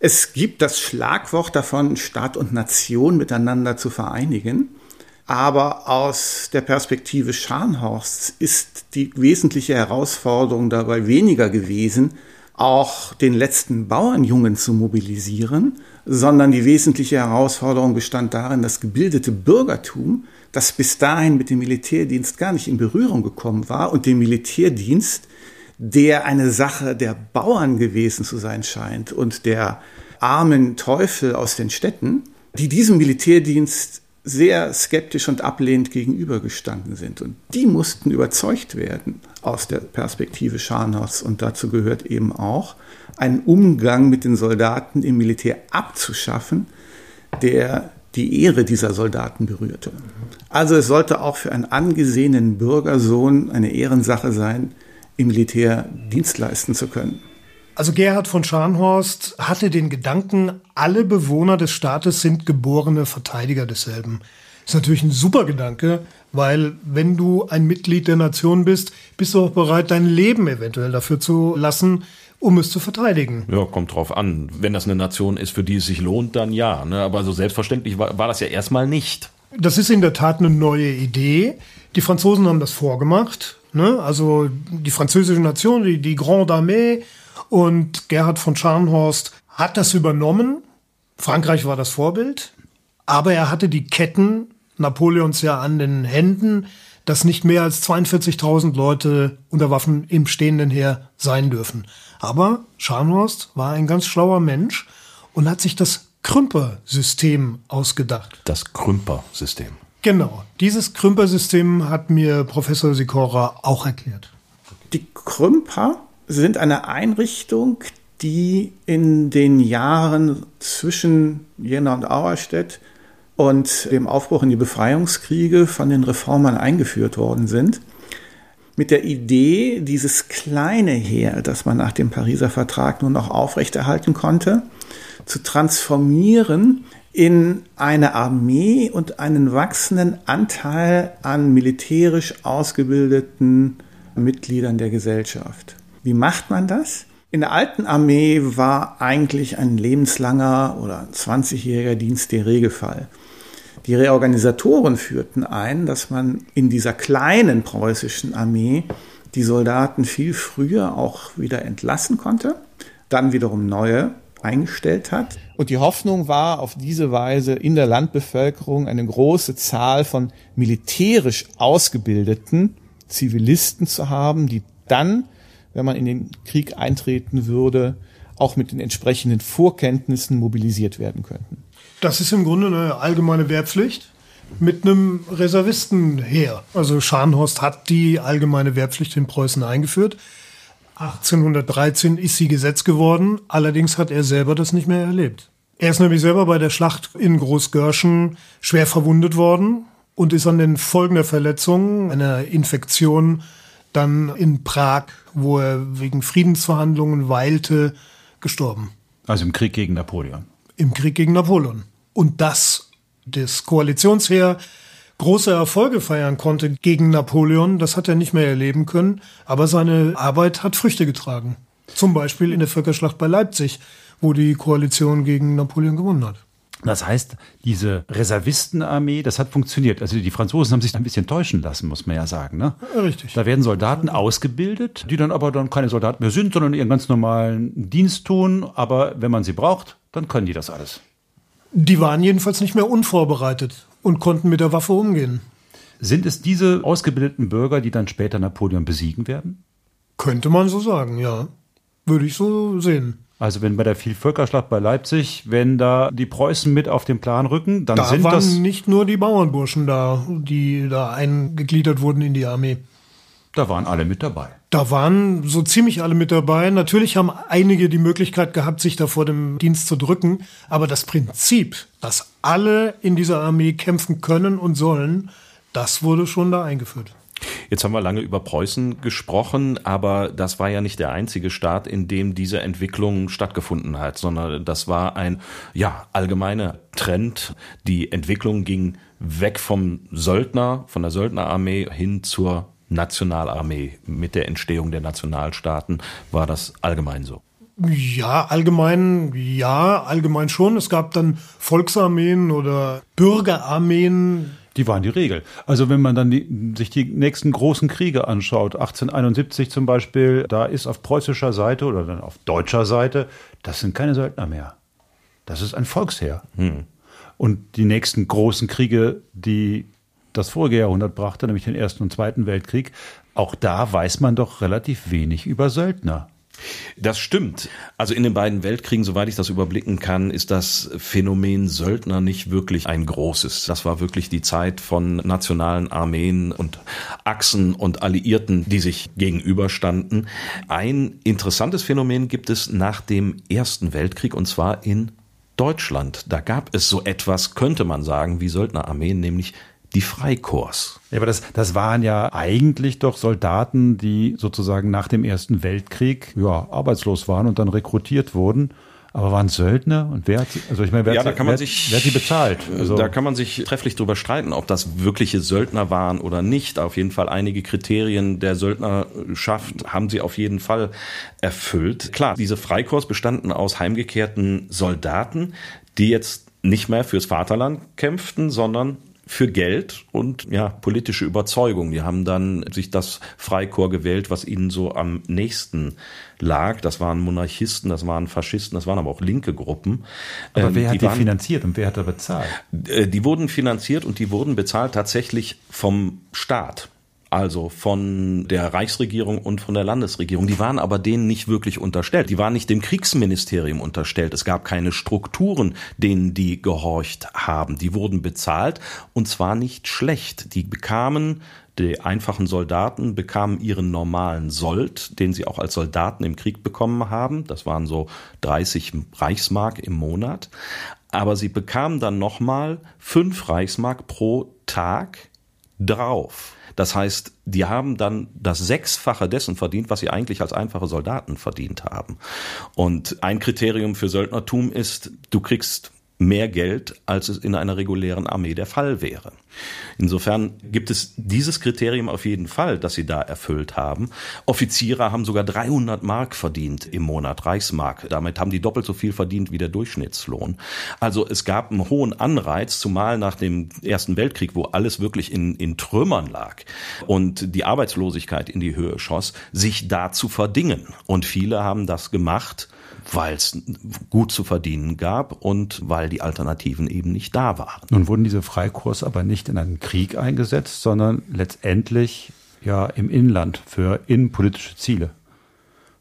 Es gibt das Schlagwort davon, Staat und Nation miteinander zu vereinigen. Aber aus der Perspektive Scharnhorsts ist die wesentliche Herausforderung dabei weniger gewesen, auch den letzten Bauernjungen zu mobilisieren, sondern die wesentliche Herausforderung bestand darin, das gebildete Bürgertum, das bis dahin mit dem Militärdienst gar nicht in Berührung gekommen war und dem Militärdienst der eine Sache der Bauern gewesen zu sein scheint und der armen Teufel aus den Städten, die diesem Militärdienst sehr skeptisch und ablehnend gegenübergestanden sind. Und die mussten überzeugt werden aus der Perspektive Scharnhorsts. Und dazu gehört eben auch, einen Umgang mit den Soldaten im Militär abzuschaffen, der die Ehre dieser Soldaten berührte. Also es sollte auch für einen angesehenen Bürgersohn eine Ehrensache sein, im Militär Dienst leisten zu können. Also Gerhard von Scharnhorst hatte den Gedanken, alle Bewohner des Staates sind geborene Verteidiger desselben. Ist natürlich ein super Gedanke, weil wenn du ein Mitglied der Nation bist, bist du auch bereit, dein Leben eventuell dafür zu lassen, um es zu verteidigen. Ja, kommt drauf an. Wenn das eine Nation ist, für die es sich lohnt, dann ja. Ne? Aber so selbstverständlich war, war das ja erstmal nicht. Das ist in der Tat eine neue Idee. Die Franzosen haben das vorgemacht. Ne? Also die französische Nation, die, die Grande Armee und Gerhard von Scharnhorst hat das übernommen. Frankreich war das Vorbild. Aber er hatte die Ketten Napoleons ja an den Händen, dass nicht mehr als 42.000 Leute unter Waffen im stehenden Heer sein dürfen. Aber Scharnhorst war ein ganz schlauer Mensch und hat sich das Krümper-System ausgedacht. Das Krümper-System. Genau. Dieses Krümper-System hat mir Professor Sikora auch erklärt. Die Krümper sind eine Einrichtung, die in den Jahren zwischen Jena und Auerstedt und dem Aufbruch in die Befreiungskriege von den Reformern eingeführt worden sind. Mit der Idee, dieses kleine Heer, das man nach dem Pariser Vertrag nur noch aufrechterhalten konnte, zu transformieren in eine Armee und einen wachsenden Anteil an militärisch ausgebildeten Mitgliedern der Gesellschaft. Wie macht man das? In der alten Armee war eigentlich ein lebenslanger oder 20-jähriger Dienst der Regelfall. Die Reorganisatoren führten ein, dass man in dieser kleinen preußischen Armee die Soldaten viel früher auch wieder entlassen konnte, dann wiederum neue eingestellt hat. Und die Hoffnung war, auf diese Weise in der Landbevölkerung eine große Zahl von militärisch ausgebildeten Zivilisten zu haben, die dann, wenn man in den Krieg eintreten würde, auch mit den entsprechenden Vorkenntnissen mobilisiert werden könnten. Das ist im Grunde eine allgemeine Wehrpflicht mit einem Reservistenheer. Also Scharnhorst hat die allgemeine Wehrpflicht in Preußen eingeführt. 1813 ist sie Gesetz geworden, allerdings hat er selber das nicht mehr erlebt. Er ist nämlich selber bei der Schlacht in Großgörschen schwer verwundet worden und ist an den Folgen der Verletzung, einer Infektion, dann in Prag, wo er wegen Friedensverhandlungen weilte, gestorben. Also im Krieg gegen Napoleon. Im Krieg gegen Napoleon. Und das, das Koalitionsheer große Erfolge feiern konnte gegen Napoleon, das hat er nicht mehr erleben können, aber seine Arbeit hat Früchte getragen. Zum Beispiel in der Völkerschlacht bei Leipzig, wo die Koalition gegen Napoleon gewonnen hat. Das heißt, diese Reservistenarmee, das hat funktioniert. Also die Franzosen haben sich ein bisschen täuschen lassen, muss man ja sagen. Ne? Richtig. Da werden Soldaten ausgebildet, die dann aber dann keine Soldaten mehr sind, sondern ihren ganz normalen Dienst tun. Aber wenn man sie braucht, dann können die das alles. Die waren jedenfalls nicht mehr unvorbereitet und konnten mit der Waffe umgehen. Sind es diese ausgebildeten Bürger, die dann später Napoleon besiegen werden? Könnte man so sagen, ja. Würde ich so sehen. Also wenn bei der Vielvölkerschlacht bei Leipzig, wenn da die Preußen mit auf den Plan rücken, dann da sind waren das nicht nur die Bauernburschen da, die da eingegliedert wurden in die Armee. da waren alle mit dabei. Da waren so ziemlich alle mit dabei. Natürlich haben einige die Möglichkeit gehabt, sich da vor dem Dienst zu drücken. Aber das Prinzip, dass alle in dieser Armee kämpfen können und sollen, das wurde schon da eingeführt. Jetzt haben wir lange über Preußen gesprochen, aber das war ja nicht der einzige Staat, in dem diese Entwicklung stattgefunden hat, sondern das war ein ja allgemeiner Trend. Die Entwicklung ging weg vom Söldner, von der Söldnerarmee hin zur Nationalarmee. Mit der Entstehung der Nationalstaaten war das allgemein so. Ja, allgemein, ja, allgemein schon. Es gab dann Volksarmeen oder Bürgerarmeen. Die waren die Regel. Also wenn man dann die, sich die nächsten großen Kriege anschaut, 1871 zum Beispiel, da ist auf preußischer Seite oder dann auf deutscher Seite, das sind keine Söldner mehr. Das ist ein Volksheer. Und die nächsten großen Kriege, die das vorige Jahrhundert brachte, nämlich den Ersten und Zweiten Weltkrieg, auch da weiß man doch relativ wenig über Söldner. Das stimmt. Also in den beiden Weltkriegen, soweit ich das überblicken kann, ist das Phänomen Söldner nicht wirklich ein großes. Das war wirklich die Zeit von nationalen Armeen und Achsen und Alliierten, die sich gegenüberstanden. Ein interessantes Phänomen gibt es nach dem Ersten Weltkrieg und zwar in Deutschland. Da gab es so etwas, könnte man sagen, wie Söldnerarmeen, nämlich die Freikorps. Ja, aber das, das waren ja eigentlich doch Soldaten, die sozusagen nach dem Ersten Weltkrieg ja, arbeitslos waren und dann rekrutiert wurden. Aber waren Söldner und wer hat sie, also ich meine, wer, Ja, hat, da sie- kann man wer, sich- wer hat die bezahlt? Also, da kann man sich trefflich drüber streiten, ob das wirkliche Söldner waren oder nicht. Auf jeden Fall einige Kriterien der Söldnerschaft haben sie auf jeden Fall erfüllt. Klar, diese Freikorps bestanden aus heimgekehrten Soldaten, die jetzt nicht mehr fürs Vaterland kämpften, sondern für Geld und ja, politische Überzeugung. Die haben dann sich das Freikorps gewählt, was ihnen so am nächsten lag. Das waren Monarchisten, das waren Faschisten, das waren aber auch linke Gruppen. aber Ähm, wer hat die, waren- finanziert und wer hat da bezahlt? äh, die wurden finanziert und die wurden bezahlt tatsächlich vom Staat. Also von der Reichsregierung und von der Landesregierung. Die waren aber denen nicht wirklich unterstellt. Die waren nicht dem Kriegsministerium unterstellt. Es gab keine Strukturen, denen die gehorcht haben. Die wurden bezahlt und zwar nicht schlecht. Die bekamen die einfachen Soldaten bekamen ihren normalen Sold, den sie auch als Soldaten im Krieg bekommen haben. Das waren so 30 Reichsmark im Monat. Aber sie bekamen dann nochmal fünf Reichsmark pro Tag drauf. Das heißt, die haben dann das Sechsfache dessen verdient, was sie eigentlich als einfache Soldaten verdient haben. Und ein Kriterium für Söldnertum ist, du kriegst mehr Geld, als es in einer regulären Armee der Fall wäre. Insofern gibt es dieses Kriterium auf jeden Fall, das sie da erfüllt haben. Offiziere haben sogar 300 Mark verdient im Monat, Reichsmark. Damit haben die doppelt so viel verdient wie der Durchschnittslohn. Also es gab einen hohen Anreiz, zumal nach dem Ersten Weltkrieg, wo alles wirklich in, in Trümmern lag und die Arbeitslosigkeit in die Höhe schoss, sich da zu verdingen. Und viele haben das gemacht, weil es gut zu verdienen gab und weil die Alternativen eben nicht da waren. Nun wurden diese Freikurse aber nicht in einen Krieg eingesetzt, sondern letztendlich ja im Inland für innenpolitische Ziele.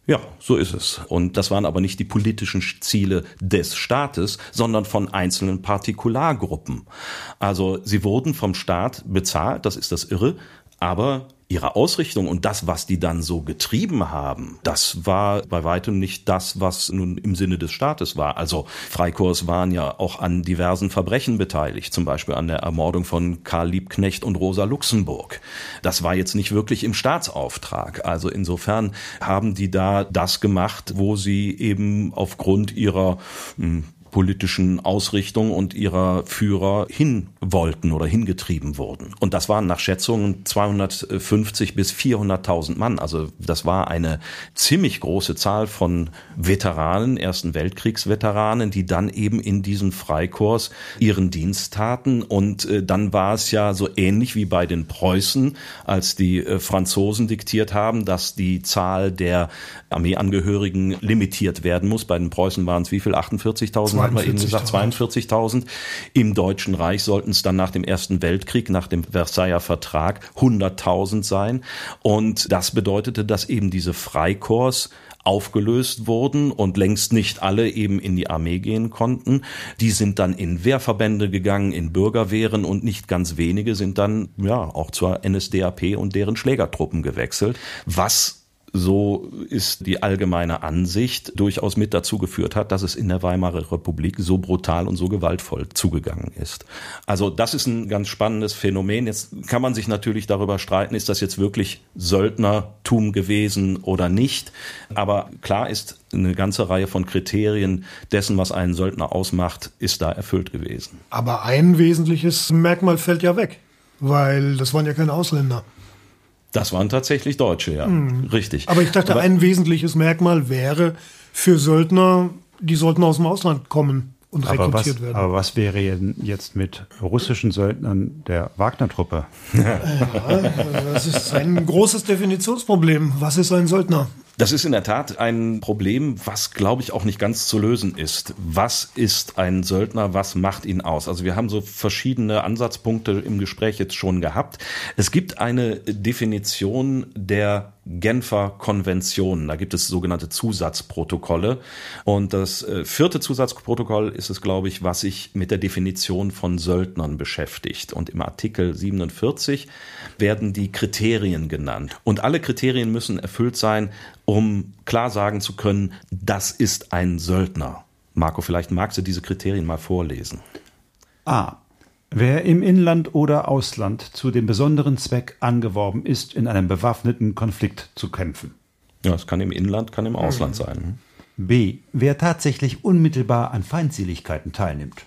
Ja, so ist es. Und das waren aber nicht die politischen Ziele des Staates, sondern von einzelnen Partikulargruppen. Also sie wurden vom Staat bezahlt, das ist das Irre, aber ihre Ausrichtung und das, was die dann so getrieben haben, das war bei weitem nicht das, was nun im Sinne des Staates war. Also Freikorps waren ja auch an diversen Verbrechen beteiligt, zum Beispiel an der Ermordung von Karl Liebknecht und Rosa Luxemburg. Das war jetzt nicht wirklich im Staatsauftrag. Also insofern haben die da das gemacht, wo sie eben aufgrund ihrer hm, politischen Ausrichtung und ihrer Führer hin wollten oder hingetrieben wurden. Und das waren nach Schätzungen 250 bis 400.000 Mann. Also das war eine ziemlich große Zahl von Veteranen, Ersten Weltkriegsveteranen, die dann eben in diesen Freikorps ihren Dienst taten. Und äh, dann war es ja so ähnlich wie bei den Preußen, als die äh, Franzosen diktiert haben, dass die Zahl der Armeeangehörigen limitiert werden muss. Bei den Preußen waren es wie viel? 48.000 hat man eben gesagt, 42.000. Im Deutschen Reich sollten es dann nach dem Ersten Weltkrieg, nach dem Versailler Vertrag 100.000 sein. Und das bedeutete, dass eben diese Freikorps aufgelöst wurden und längst nicht alle eben in die Armee gehen konnten. Die sind dann in Wehrverbände gegangen, in Bürgerwehren und nicht ganz wenige sind dann ja auch zur NSDAP und deren Schlägertruppen gewechselt, was so ist die allgemeine Ansicht, durchaus mit dazu geführt hat, dass es in der Weimarer Republik so brutal und so gewaltvoll zugegangen ist. Also das ist ein ganz spannendes Phänomen. Jetzt kann man sich natürlich darüber streiten, ist das jetzt wirklich Söldnertum gewesen oder nicht. Aber klar ist, eine ganze Reihe von Kriterien dessen, was einen Söldner ausmacht, ist da erfüllt gewesen. Aber ein wesentliches Merkmal fällt ja weg, weil das waren ja keine Ausländer. Das waren tatsächlich Deutsche, ja. Mhm. Richtig. Aber ich dachte, Aber ein wesentliches Merkmal wäre für Söldner, die sollten aus dem Ausland kommen und aber rekrutiert was, werden. Aber was wäre jetzt mit russischen Söldnern der Wagner-Truppe? Ja, das ist ein großes Definitionsproblem. Was ist ein Söldner? Das ist in der Tat ein Problem, was, glaube ich, auch nicht ganz zu lösen ist. Was ist ein Söldner? Was macht ihn aus? Also wir haben so verschiedene Ansatzpunkte im Gespräch jetzt schon gehabt. Es gibt eine Definition der Genfer Konventionen. Da gibt es sogenannte Zusatzprotokolle. Und das äh, vierte Zusatzprotokoll ist es, glaube ich, was sich mit der Definition von Söldnern beschäftigt. Und im Artikel 47 werden die Kriterien genannt. Und alle Kriterien müssen erfüllt sein, um klar sagen zu können, das ist ein Söldner. Marco, vielleicht magst du diese Kriterien mal vorlesen. A. Wer im Inland oder Ausland zu dem besonderen Zweck angeworben ist, in einem bewaffneten Konflikt zu kämpfen. Ja, es kann im Inland, kann im Ausland sein. B. Wer tatsächlich unmittelbar an Feindseligkeiten teilnimmt.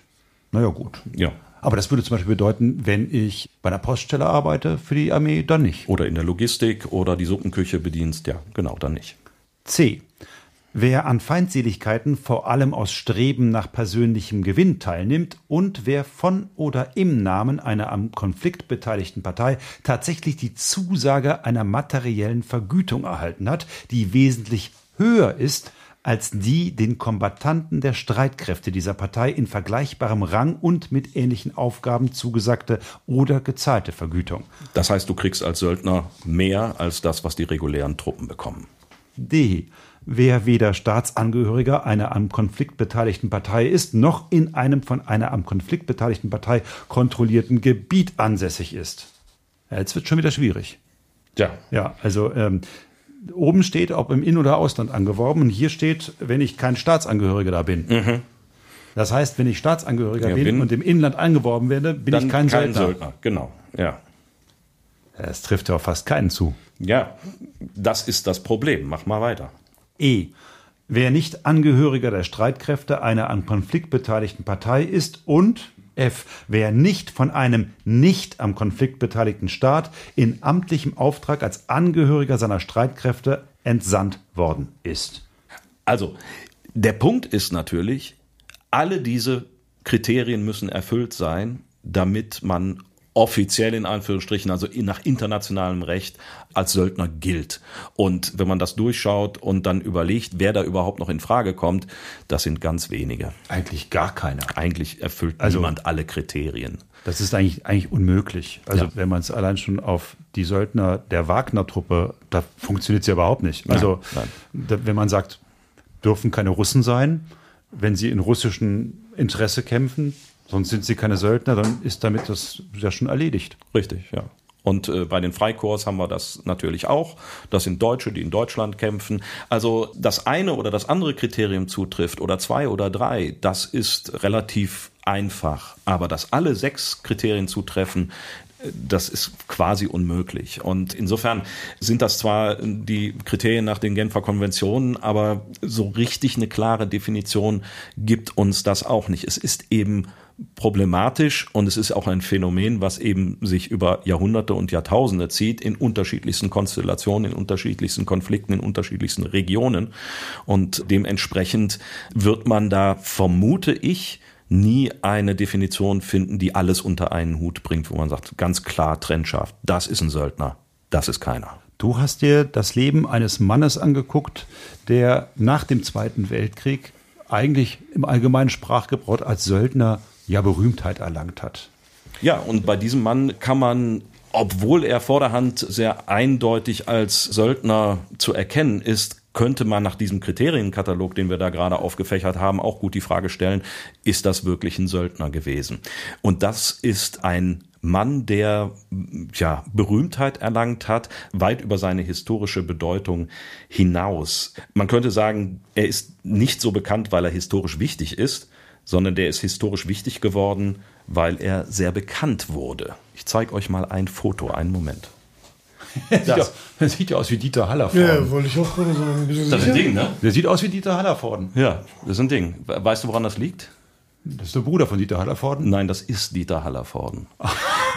Naja, gut. Ja. Aber das würde zum Beispiel bedeuten, wenn ich bei einer Poststelle arbeite für die Armee, dann nicht. Oder in der Logistik oder die Suppenküche bedienst, ja, genau, dann nicht. C. Wer an Feindseligkeiten vor allem aus Streben nach persönlichem Gewinn teilnimmt und wer von oder im Namen einer am Konflikt beteiligten Partei tatsächlich die Zusage einer materiellen Vergütung erhalten hat, die wesentlich höher ist als die den Kombattanten der Streitkräfte dieser Partei in vergleichbarem Rang und mit ähnlichen Aufgaben zugesagte oder gezahlte Vergütung. Das heißt, du kriegst als Söldner mehr als das, was die regulären Truppen bekommen. D wer weder Staatsangehöriger einer am Konflikt beteiligten Partei ist, noch in einem von einer am Konflikt beteiligten Partei kontrollierten Gebiet ansässig ist. Ja, jetzt wird schon wieder schwierig. Ja. Ja, also ähm, oben steht, ob im In- oder Ausland angeworben und hier steht, wenn ich kein Staatsangehöriger da bin. Mhm. Das heißt, wenn ich Staatsangehöriger ja, bin, bin, und im Inland angeworben werde, bin ich kein, kein Söldner. Söldner. Genau, ja. Es trifft ja auch fast keinen zu. Ja, das ist das Problem. Mach mal weiter. E. wer nicht Angehöriger der Streitkräfte einer am Konflikt beteiligten Partei ist und F. Wer nicht von einem nicht am Konflikt beteiligten Staat in amtlichem Auftrag als Angehöriger seiner Streitkräfte entsandt worden ist. Also, der Punkt ist natürlich, alle diese Kriterien müssen erfüllt sein, damit man offiziell in Anführungsstrichen, also nach internationalem Recht als Söldner gilt. Und wenn man das durchschaut und dann überlegt, wer da überhaupt noch in Frage kommt, das sind ganz wenige. Eigentlich gar keiner. Eigentlich erfüllt Also- niemand alle Kriterien. Das ist eigentlich, eigentlich unmöglich. Also Ja. wenn man es allein schon auf die Söldner der Wagner-Truppe, da funktioniert es ja überhaupt nicht. Also nein. Da, wenn man sagt, dürfen keine Russen sein, wenn sie in russischem Interesse kämpfen, sonst sind sie keine Söldner, dann ist damit das ja schon erledigt. Richtig, ja. Und äh, bei den Freikorps haben wir das natürlich auch. Das sind Deutsche, die in Deutschland kämpfen. Also das eine oder das andere Kriterium zutrifft oder zwei oder drei, das ist relativ einfach. Aber dass alle sechs Kriterien zutreffen, das ist quasi unmöglich. Und insofern sind das zwar die Kriterien nach den Genfer Konventionen, aber so richtig eine klare Definition gibt uns das auch nicht. Es ist eben problematisch und es ist auch ein Phänomen, was eben sich über Jahrhunderte und Jahrtausende zieht, in unterschiedlichsten Konstellationen, in unterschiedlichsten Konflikten, in unterschiedlichsten Regionen. Und dementsprechend wird man da, vermute ich, nie eine Definition finden, die alles unter einen Hut bringt, wo man sagt, ganz klar trennscharf, das ist ein Söldner, das ist keiner. Du hast dir das Leben eines Mannes angeguckt, der nach dem Zweiten Weltkrieg eigentlich im allgemeinen Sprachgebrauch als Söldner ja Berühmtheit erlangt hat. Ja, und bei diesem Mann kann man, obwohl er vorderhand sehr eindeutig als Söldner zu erkennen ist, könnte man nach diesem Kriterienkatalog, den wir da gerade aufgefächert haben, auch gut die Frage stellen, ist das wirklich ein Söldner gewesen? Und das ist ein Mann, der ja, Berühmtheit erlangt hat, weit über seine historische Bedeutung hinaus. Man könnte sagen, er ist nicht so bekannt, weil er historisch wichtig ist, sondern der ist historisch wichtig geworden, weil er sehr bekannt wurde. Ich zeige euch mal ein Foto, einen Moment. Das, das sieht ja aus wie Dieter Hallervorden. Ja, wollte ich auch gerade sagen. Bist du Das ist ein? Ding, ne? Der sieht aus wie Dieter Hallervorden. Ja, das ist ein Ding. Weißt du, woran das liegt? Das ist der Bruder von Dieter Hallervorden. Nein, das ist Dieter Hallervorden.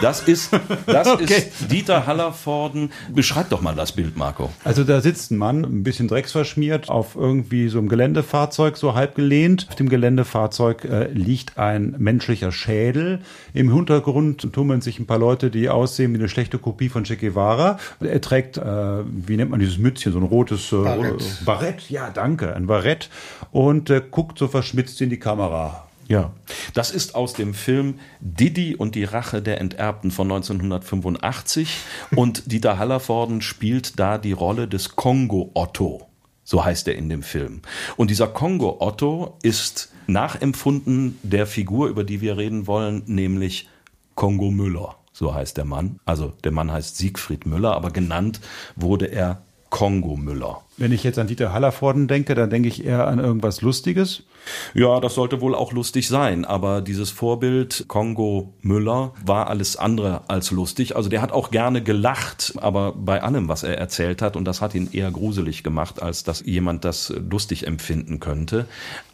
Das ist, das Okay. ist Dieter Hallervorden. Beschreib doch mal das Bild, Marco. Also da sitzt ein Mann, ein bisschen drecksverschmiert, auf irgendwie so einem Geländefahrzeug, so halb gelehnt. Auf dem Geländefahrzeug äh, liegt ein menschlicher Schädel. Im Hintergrund tummeln sich ein paar Leute, die aussehen wie eine schlechte Kopie von Che Guevara. Er trägt, äh, wie nennt man dieses Mützchen, so ein rotes äh, Barett. Barett. Ja, danke, ein Barett. Und äh, guckt so verschmitzt in die Kamera. Ja. Das ist aus dem Film Didi und die Rache der Enterbten von 1985 und Dieter Hallervorden spielt da die Rolle des Kongo Otto. So heißt er in dem Film. Und dieser Kongo Otto ist nachempfunden der Figur, über die wir reden wollen, nämlich Kongo Müller. So heißt der Mann. Also der Mann heißt Siegfried Müller, aber genannt wurde er Kongo Müller. Wenn ich jetzt an Dieter Hallervorden denke, dann denke ich eher an irgendwas Lustiges. Ja, das sollte wohl auch lustig sein, aber dieses Vorbild Kongo Müller war alles andere als lustig. Also der hat auch gerne gelacht, aber bei allem, was er erzählt hat, und das hat ihn eher gruselig gemacht, als dass jemand das lustig empfinden könnte.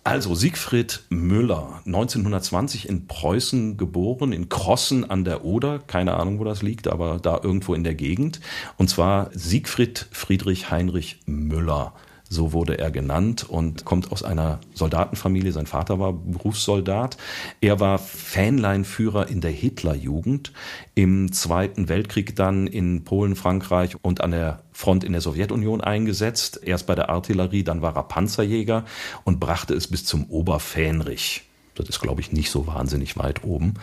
Also Siegfried Müller, 1920 in Preußen geboren, in Krossen an der Oder, keine Ahnung, wo das liegt, aber da irgendwo in der Gegend. Und zwar Siegfried Friedrich Heinrich Müller. So wurde er genannt und kommt aus einer Soldatenfamilie. Sein Vater war Berufssoldat. Er war Fähnleinführer in der Hitlerjugend. Im Zweiten Weltkrieg dann in Polen, Frankreich und an der Front in der Sowjetunion eingesetzt. Erst bei der Artillerie, dann war er Panzerjäger und brachte es bis zum Oberfähnrich. Das ist, glaube ich, nicht so wahnsinnig weit oben.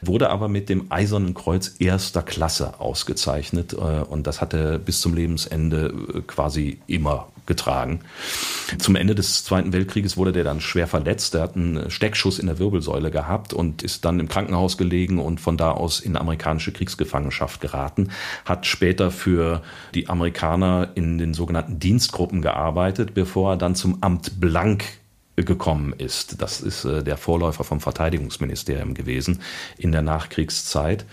Wurde aber mit dem Eisernen Kreuz erster Klasse ausgezeichnet. äh, Und das hat er bis zum Lebensende äh, quasi immer getragen. Zum Ende des Zweiten Weltkrieges wurde der dann schwer verletzt. Er hat einen Steckschuss in der Wirbelsäule gehabt und ist dann im Krankenhaus gelegen und von da aus in amerikanische Kriegsgefangenschaft geraten. Hat später für die Amerikaner in den sogenannten Dienstgruppen gearbeitet, bevor er dann zum Amt Blank gekommen ist. Das ist äh, der Vorläufer vom Verteidigungsministerium gewesen in der Nachkriegszeit.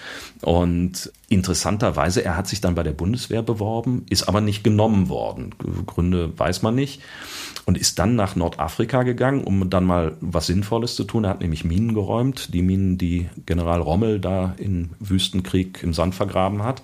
Und interessanterweise, er hat sich dann bei der Bundeswehr beworben, ist aber nicht genommen worden. Gründe weiß man nicht. Und ist dann nach Nordafrika gegangen, um dann mal was Sinnvolles zu tun. Er hat nämlich Minen geräumt, die Minen, die General Rommel da im Wüstenkrieg im Sand vergraben hat.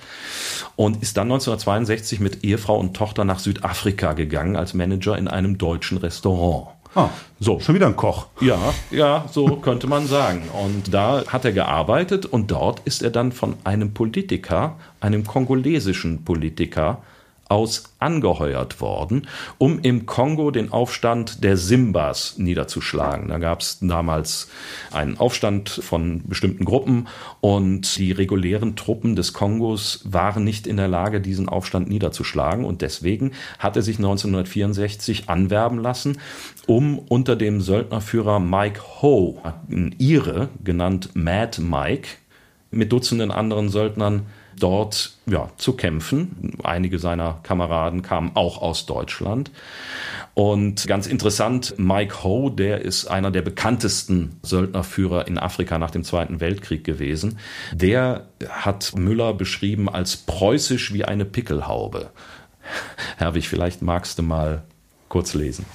Und ist dann 1962 mit Ehefrau und Tochter nach Südafrika gegangen als Manager in einem deutschen Restaurant. Ah, so. Schon wieder ein Koch. Ja, ja, so könnte man sagen. Und da hat er gearbeitet und dort ist er dann von einem Politiker, einem kongolesischen Politiker, aus angeheuert worden, um im Kongo den Aufstand der Simbas niederzuschlagen. Da gab es damals einen Aufstand von bestimmten Gruppen und die regulären Truppen des Kongos waren nicht in der Lage, diesen Aufstand niederzuschlagen und deswegen hat er sich 1964 anwerben lassen, um unter dem Söldnerführer Mike Ho, ein Ire, genannt Mad Mike, mit Dutzenden anderen Söldnern dort ja, zu kämpfen. Einige seiner Kameraden kamen auch aus Deutschland. Und ganz interessant, Mike Ho, der ist einer der bekanntesten Söldnerführer in Afrika nach dem Zweiten Weltkrieg gewesen. Der hat Müller beschrieben als preußisch wie eine Pickelhaube. Herwig, vielleicht magst du mal kurz lesen.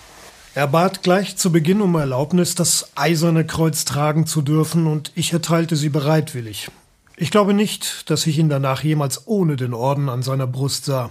Er bat gleich zu Beginn um Erlaubnis, das eiserne Kreuz tragen zu dürfen, und ich erteilte sie bereitwillig. Ich glaube nicht, dass ich ihn danach jemals ohne den Orden an seiner Brust sah.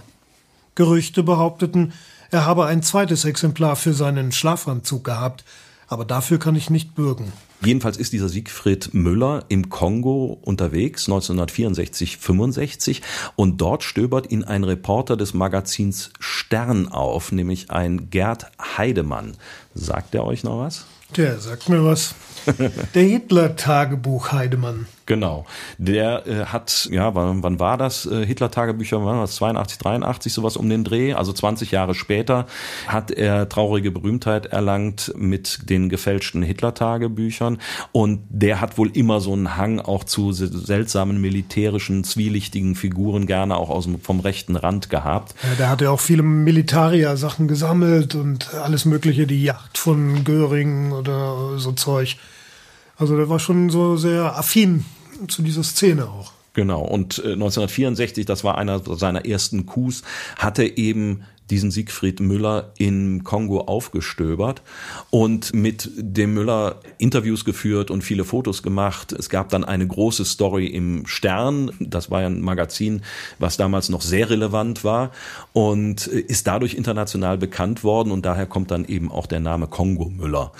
Gerüchte behaupteten, er habe ein zweites Exemplar für seinen Schlafanzug gehabt, aber dafür kann ich nicht bürgen. Jedenfalls ist dieser Siegfried Müller im Kongo unterwegs, 1964, 65, und dort stöbert ihn ein Reporter des Magazins Stern auf, nämlich ein Gerd Heidemann. Sagt er euch noch was? Der sagt mir was. Der Hitler-Tagebuch Heidemann. Genau. Der äh, hat, ja, wann, wann war das? Äh, Hitler-Tagebücher, wann war das? 82, 83, sowas um den Dreh. Also 20 Jahre später hat er traurige Berühmtheit erlangt mit den gefälschten Hitler-Tagebüchern. Und der hat wohl immer so einen Hang auch zu seltsamen militärischen, zwielichtigen Figuren, gerne auch aus vom rechten Rand gehabt. Ja, der hat ja auch viele Militaria-Sachen gesammelt und alles Mögliche, die Yacht von Göring oder so Zeug. Also der war schon so sehr affin zu dieser Szene auch. Genau. Und 1964, äh, das war einer seiner ersten Coups, hatte eben diesen Siegfried Müller in Kongo aufgestöbert und mit dem Müller Interviews geführt und viele Fotos gemacht. Es gab dann eine große Story im Stern, das war ja ein Magazin, was damals noch sehr relevant war und ist dadurch international bekannt worden und daher kommt dann eben auch der Name Kongo Müller.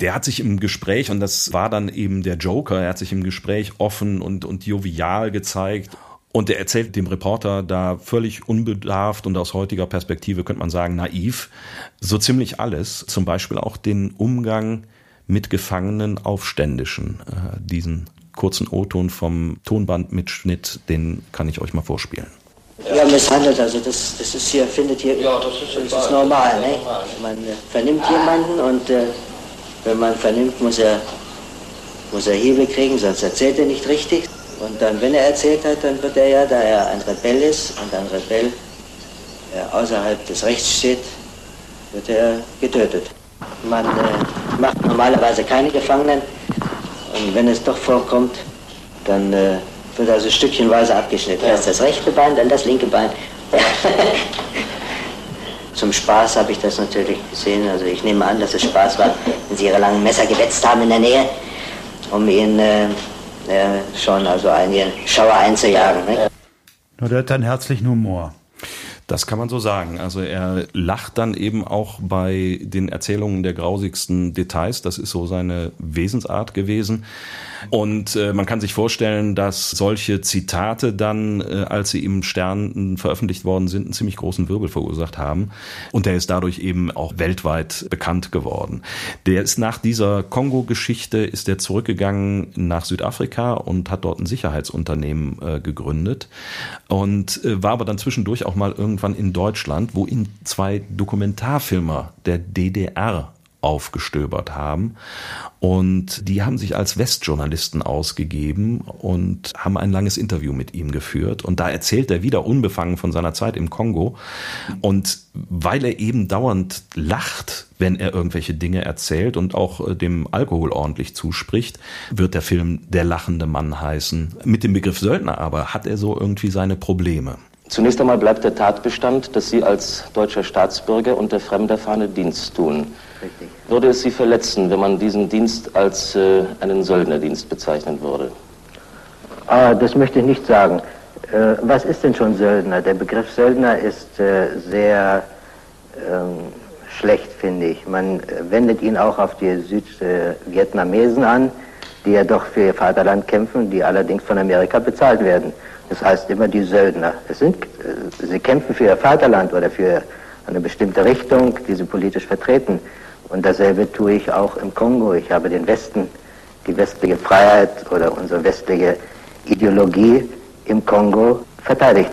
Der hat sich im Gespräch, und das war dann eben der Joker, er hat sich im Gespräch offen und, und jovial gezeigt und er erzählt dem Reporter da völlig unbedarft und aus heutiger Perspektive könnte man sagen naiv so ziemlich alles. Zum Beispiel auch den Umgang mit gefangenen Aufständischen. Äh, diesen kurzen O-Ton vom Tonbandmitschnitt, den kann ich euch mal vorspielen. Ja, misshandelt, also das, das ist hier, findet hier, ja, das ist, das ist normal, ne? Man äh, vernimmt jemanden und äh, wenn man vernimmt, muss er, muss er Hebel kriegen, sonst erzählt er nicht richtig. Und dann, wenn er erzählt hat, dann wird er ja, da er ein Rebell ist und ein Rebell der außerhalb des Rechts steht, wird er getötet. Man äh, macht normalerweise keine Gefangenen und wenn es doch vorkommt, dann äh, wird also stückchenweise abgeschnitten. Erst das rechte Bein, dann das linke Bein. Zum Spaß habe ich das natürlich gesehen. Also ich nehme an, dass es Spaß war, wenn sie ihre langen Messer gewetzt haben in der Nähe, um ihn äh, ja, schon also einige Schauer einzujagen. Ne? Nur der hat einen herzlichen Humor. Das kann man so sagen. Also er lacht dann eben auch bei den Erzählungen der grausigsten Details. Das ist so seine Wesensart gewesen. Und äh, man kann sich vorstellen, dass solche Zitate dann, äh, als sie im Stern veröffentlicht worden sind, einen ziemlich großen Wirbel verursacht haben. Und der ist dadurch eben auch weltweit bekannt geworden. Der ist nach dieser Kongo-Geschichte ist er zurückgegangen nach Südafrika und hat dort ein Sicherheitsunternehmen äh, gegründet und äh, war aber dann zwischendurch auch mal irgendwann in Deutschland, wo ihn zwei Dokumentarfilmer der DDR aufgestöbert haben. Und die haben sich als Westjournalisten ausgegeben und haben ein langes Interview mit ihm geführt. Und da erzählt er wieder unbefangen von seiner Zeit im Kongo. Und weil er eben dauernd lacht, wenn er irgendwelche Dinge erzählt und auch äh, dem Alkohol ordentlich zuspricht, wird der Film Der lachende Mann heißen. Mit dem Begriff Söldner aber hat er so irgendwie seine Probleme. Zunächst einmal bleibt der Tatbestand, dass Sie als deutscher Staatsbürger unter fremder Fahne Dienst tun. Richtig. Würde es Sie verletzen, wenn man diesen Dienst als äh, einen Söldnerdienst bezeichnen würde? Ah, das möchte ich nicht sagen. Äh, was ist denn schon Söldner? Der Begriff Söldner ist äh, sehr ähm, schlecht, finde ich. Man äh, wendet ihn auch auf die Südvietnamesen an, die ja doch für ihr Vaterland kämpfen, die allerdings von Amerika bezahlt werden. Das heißt immer die Söldner. Sind, äh, sie kämpfen für ihr Vaterland oder für eine bestimmte Richtung, die sie politisch vertreten. Und dasselbe tue ich auch im Kongo. Ich habe den Westen, die westliche Freiheit oder unsere westliche Ideologie im Kongo verteidigt.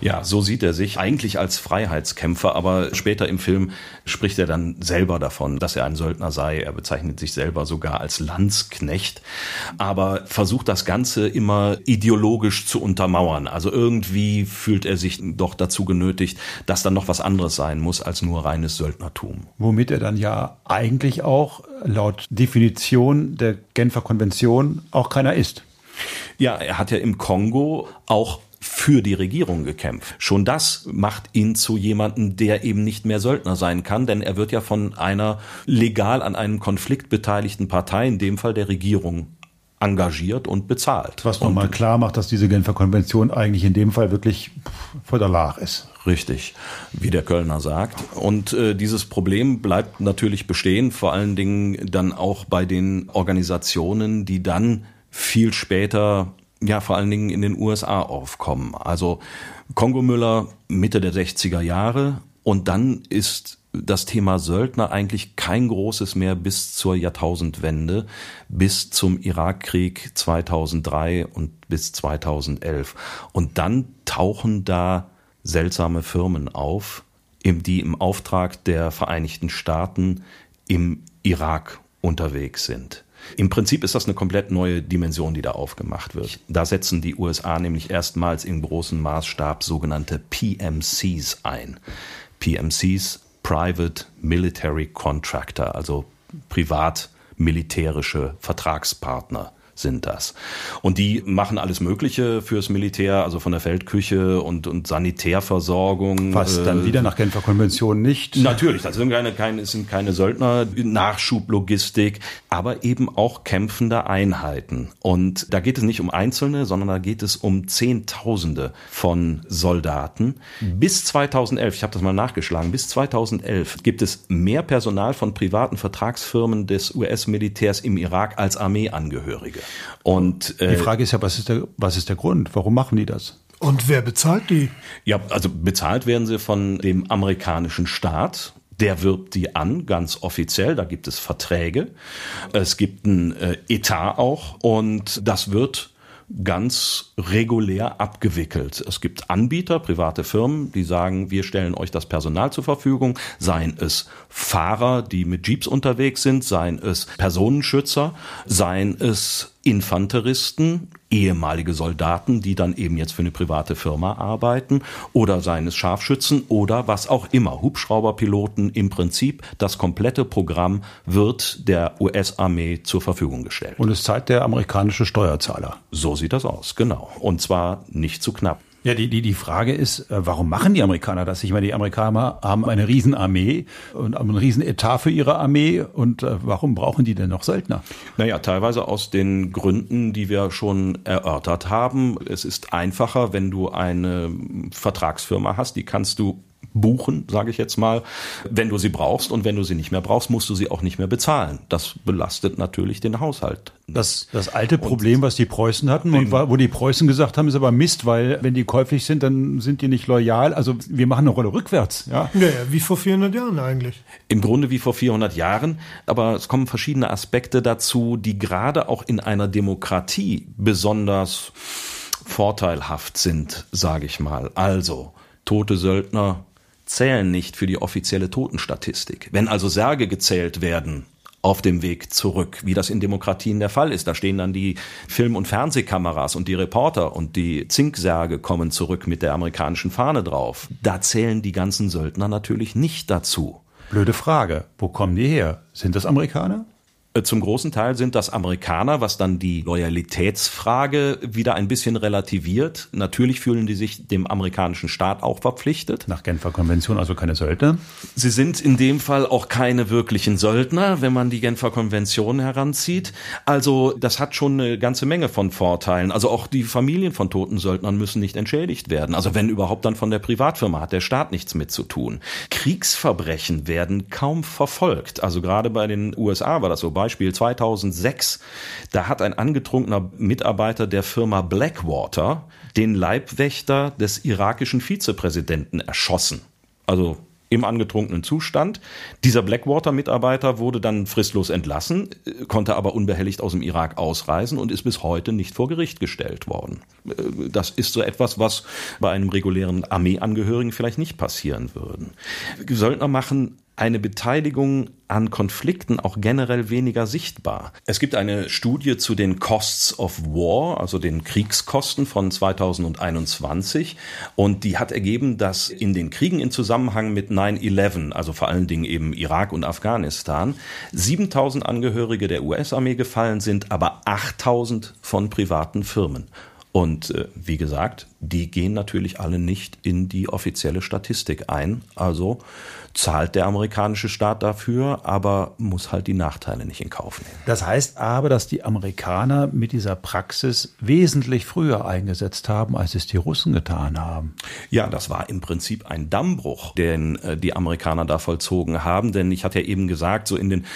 Ja, so sieht er sich eigentlich als Freiheitskämpfer, aber später im Film spricht er dann selber davon, dass er ein Söldner sei. Er bezeichnet sich selber sogar als Landsknecht, aber versucht das Ganze immer ideologisch zu untermauern. Also irgendwie fühlt er sich doch dazu genötigt, dass dann noch was anderes sein muss als nur reines Söldnertum. Womit er dann ja eigentlich auch laut Definition der Genfer Konvention auch keiner ist. Ja, er hat ja im Kongo auch für die Regierung gekämpft. Schon das macht ihn zu jemandem, der eben nicht mehr Söldner sein kann, denn er wird ja von einer legal an einem Konflikt beteiligten Partei, in dem Fall der Regierung, engagiert und bezahlt. Was nochmal klar macht, dass diese Genfer Konvention eigentlich in dem Fall wirklich vor der Lach ist. Richtig, wie der Kölner sagt. Und äh, dieses Problem bleibt natürlich bestehen, vor allen Dingen dann auch bei den Organisationen, die dann viel später ja vor allen Dingen in den USA aufkommen. Also Kongo Müller Mitte der 60er Jahre und dann ist das Thema Söldner eigentlich kein großes mehr bis zur Jahrtausendwende, bis zum Irakkrieg 2003 und bis 2011. Und dann tauchen da seltsame Firmen auf, die im Auftrag der Vereinigten Staaten im Irak unterwegs sind. Im Prinzip ist das eine komplett neue Dimension, die da aufgemacht wird. Da setzen die USA nämlich erstmals im großen Maßstab sogenannte PMCs ein. PMCs, Private Military Contractor, also privat militärische Vertragspartner sind das. Und die machen alles Mögliche fürs Militär, also von der Feldküche und, und Sanitärversorgung. Was äh, dann wieder nach Genfer Konvention nicht. Natürlich, das sind keine, keine, sind keine Söldner, Nachschublogistik, aber eben auch kämpfende Einheiten. Und da geht es nicht um Einzelne, sondern da geht es um Zehntausende von Soldaten. Bis 2011, ich habe das mal nachgeschlagen, bis 2011 gibt es mehr Personal von privaten Vertragsfirmen des US-Militärs im Irak als Armeeangehörige. Und äh, die Frage ist ja, was ist der, was ist der Grund? Warum machen die das? Und wer bezahlt die? Ja, also bezahlt werden sie von dem amerikanischen Staat. Der wirbt die an, ganz offiziell. Da gibt es Verträge. Es gibt ein äh, Etat auch. Und das wird ganz regulär abgewickelt. Es gibt Anbieter, private Firmen, die sagen, wir stellen euch das Personal zur Verfügung, seien es Fahrer, die mit Jeeps unterwegs sind, seien es Personenschützer, seien es Infanteristen, ehemalige Soldaten, die dann eben jetzt für eine private Firma arbeiten, oder seien es Scharfschützen oder was auch immer, Hubschrauberpiloten. Im Prinzip das komplette Programm wird der US-Armee zur Verfügung gestellt. Und es zahlt der amerikanische Steuerzahler. So sieht das aus, genau. Und zwar nicht zu knapp. Ja, die, die, die Frage ist, äh, warum machen die Amerikaner das? Ich meine, die Amerikaner haben eine Riesenarmee und haben einen Riesenetat für ihre Armee und äh, warum brauchen die denn noch Söldner? Naja, teilweise aus den Gründen, die wir schon erörtert haben. Es ist einfacher, wenn du eine Vertragsfirma hast, die kannst du buchen, sage ich jetzt mal, wenn du sie brauchst und wenn du sie nicht mehr brauchst, musst du sie auch nicht mehr bezahlen. Das belastet natürlich den Haushalt. Das, das alte Problem, was die Preußen hatten und wo die Preußen gesagt haben, ist aber Mist, weil wenn die käuflich sind, dann sind die nicht loyal. Also wir machen eine Rolle rückwärts. Ja, ja, ja wie vor 400 Jahren eigentlich. Im Grunde wie vor 400 Jahren, aber es kommen verschiedene Aspekte dazu, die gerade auch in einer Demokratie besonders vorteilhaft sind, sage ich mal. Also tote Söldner zählen nicht für die offizielle Totenstatistik. Wenn also Särge gezählt werden, auf dem Weg zurück, wie das in Demokratien der Fall ist. Da stehen dann die Film- und Fernsehkameras und die Reporter und die Zinksärge kommen zurück mit der amerikanischen Fahne drauf. Da zählen die ganzen Söldner natürlich nicht dazu. Blöde Frage. Wo kommen die her? Sind das Amerikaner? Äh, zum großen Teil sind das Amerikaner, was dann die Loyalitätsfrage wieder ein bisschen relativiert. Natürlich fühlen die sich dem amerikanischen Staat auch verpflichtet. Nach Genfer Konvention also keine Söldner? Sie sind in dem Fall auch keine wirklichen Söldner, wenn man die Genfer Konvention heranzieht. Also das hat schon eine ganze Menge von Vorteilen. Also auch die Familien von toten Söldnern müssen nicht entschädigt werden. Also wenn überhaupt dann von der Privatfirma hat der Staat nichts mit zu tun. Kriegsverbrechen werden kaum verfolgt. Also gerade bei den USA war das so. Beispiel 2006, da hat ein angetrunkener Mitarbeiter der Firma Blackwater den Leibwächter des irakischen Vizepräsidenten erschossen. Also im angetrunkenen Zustand. Dieser Blackwater-Mitarbeiter wurde dann fristlos entlassen, konnte aber unbehelligt aus dem Irak ausreisen und ist bis heute nicht vor Gericht gestellt worden. Das ist so etwas, was bei einem regulären Armeeangehörigen vielleicht nicht passieren würde. Söldner machen eine Beteiligung an Konflikten auch generell weniger sichtbar. Es gibt eine Studie zu den Costs of War, also den Kriegskosten von 2021 und die hat ergeben, dass in den Kriegen in Zusammenhang mit 9-11, also vor allen Dingen eben Irak und Afghanistan, 7000 Angehörige der US-Armee gefallen sind, aber 8000 von privaten Firmen. Und äh, wie gesagt, die gehen natürlich alle nicht in die offizielle Statistik ein. Also zahlt der amerikanische Staat dafür, aber muss halt die Nachteile nicht in Kauf nehmen. Das heißt aber, dass die Amerikaner mit dieser Praxis wesentlich früher eingesetzt haben, als es die Russen getan haben. Ja, das war im Prinzip ein Dammbruch, den äh, die Amerikaner da vollzogen haben, denn ich hatte ja eben gesagt, so in den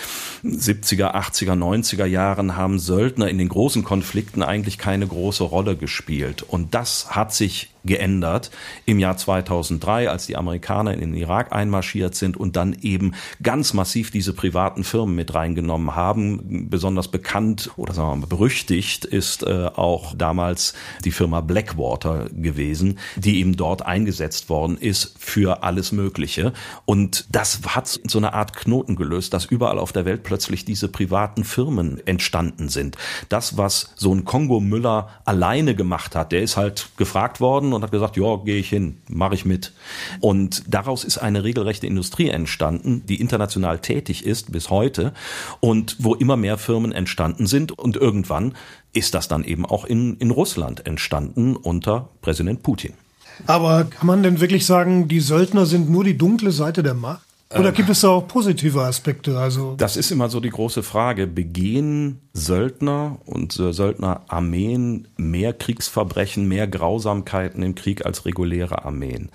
70er, 80er, 90er Jahren haben Söldner in den großen Konflikten eigentlich keine große Rolle gespielt und das hat sich geändert im Jahr 2003, als die Amerikaner in den Irak einmarschiert sind und dann eben ganz massiv diese privaten Firmen mit reingenommen haben. Besonders bekannt oder sagen wir mal berüchtigt ist äh, auch damals die Firma Blackwater gewesen, die eben dort eingesetzt worden ist für alles Mögliche. Und das hat so eine Art Knoten gelöst, dass überall auf der Welt plötzlich diese privaten Firmen entstanden sind. Das, was so ein Kongo Müller alleine gemacht hat, der ist halt gefragt worden und hat gesagt, ja, gehe ich hin, mache ich mit. Und daraus ist eine regelrechte Industrie entstanden, die international tätig ist bis heute und wo immer mehr Firmen entstanden sind und irgendwann ist das dann eben auch in, in Russland entstanden unter Präsident Putin. Aber kann man denn wirklich sagen, die Söldner sind nur die dunkle Seite der Macht? Oder gibt es da auch positive Aspekte? Also das ist immer so die große Frage. Begehen Söldner und Söldnerarmeen mehr Kriegsverbrechen, mehr Grausamkeiten im Krieg als reguläre Armeen?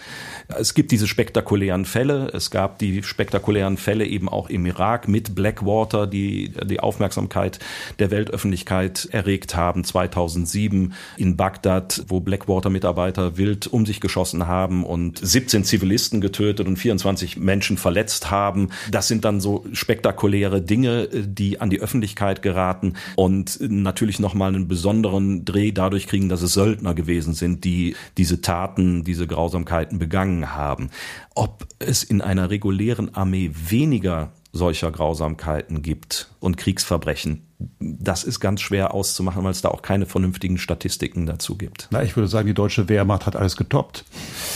Es gibt diese spektakulären Fälle. Es gab die spektakulären Fälle eben auch im Irak mit Blackwater, die die Aufmerksamkeit der Weltöffentlichkeit erregt haben. 2007 in Bagdad, wo Blackwater-Mitarbeiter wild um sich geschossen haben und 17 Zivilisten getötet und 24 Menschen verletzt verletzt haben. Das sind dann so spektakuläre Dinge, die an die Öffentlichkeit geraten und natürlich nochmal einen besonderen Dreh dadurch kriegen, dass es Söldner gewesen sind, die diese Taten, diese Grausamkeiten begangen haben. Ob es in einer regulären Armee weniger solcher Grausamkeiten gibt und Kriegsverbrechen. Das ist ganz schwer auszumachen, weil es da auch keine vernünftigen Statistiken dazu gibt. Na, ich würde sagen, die deutsche Wehrmacht hat alles getoppt.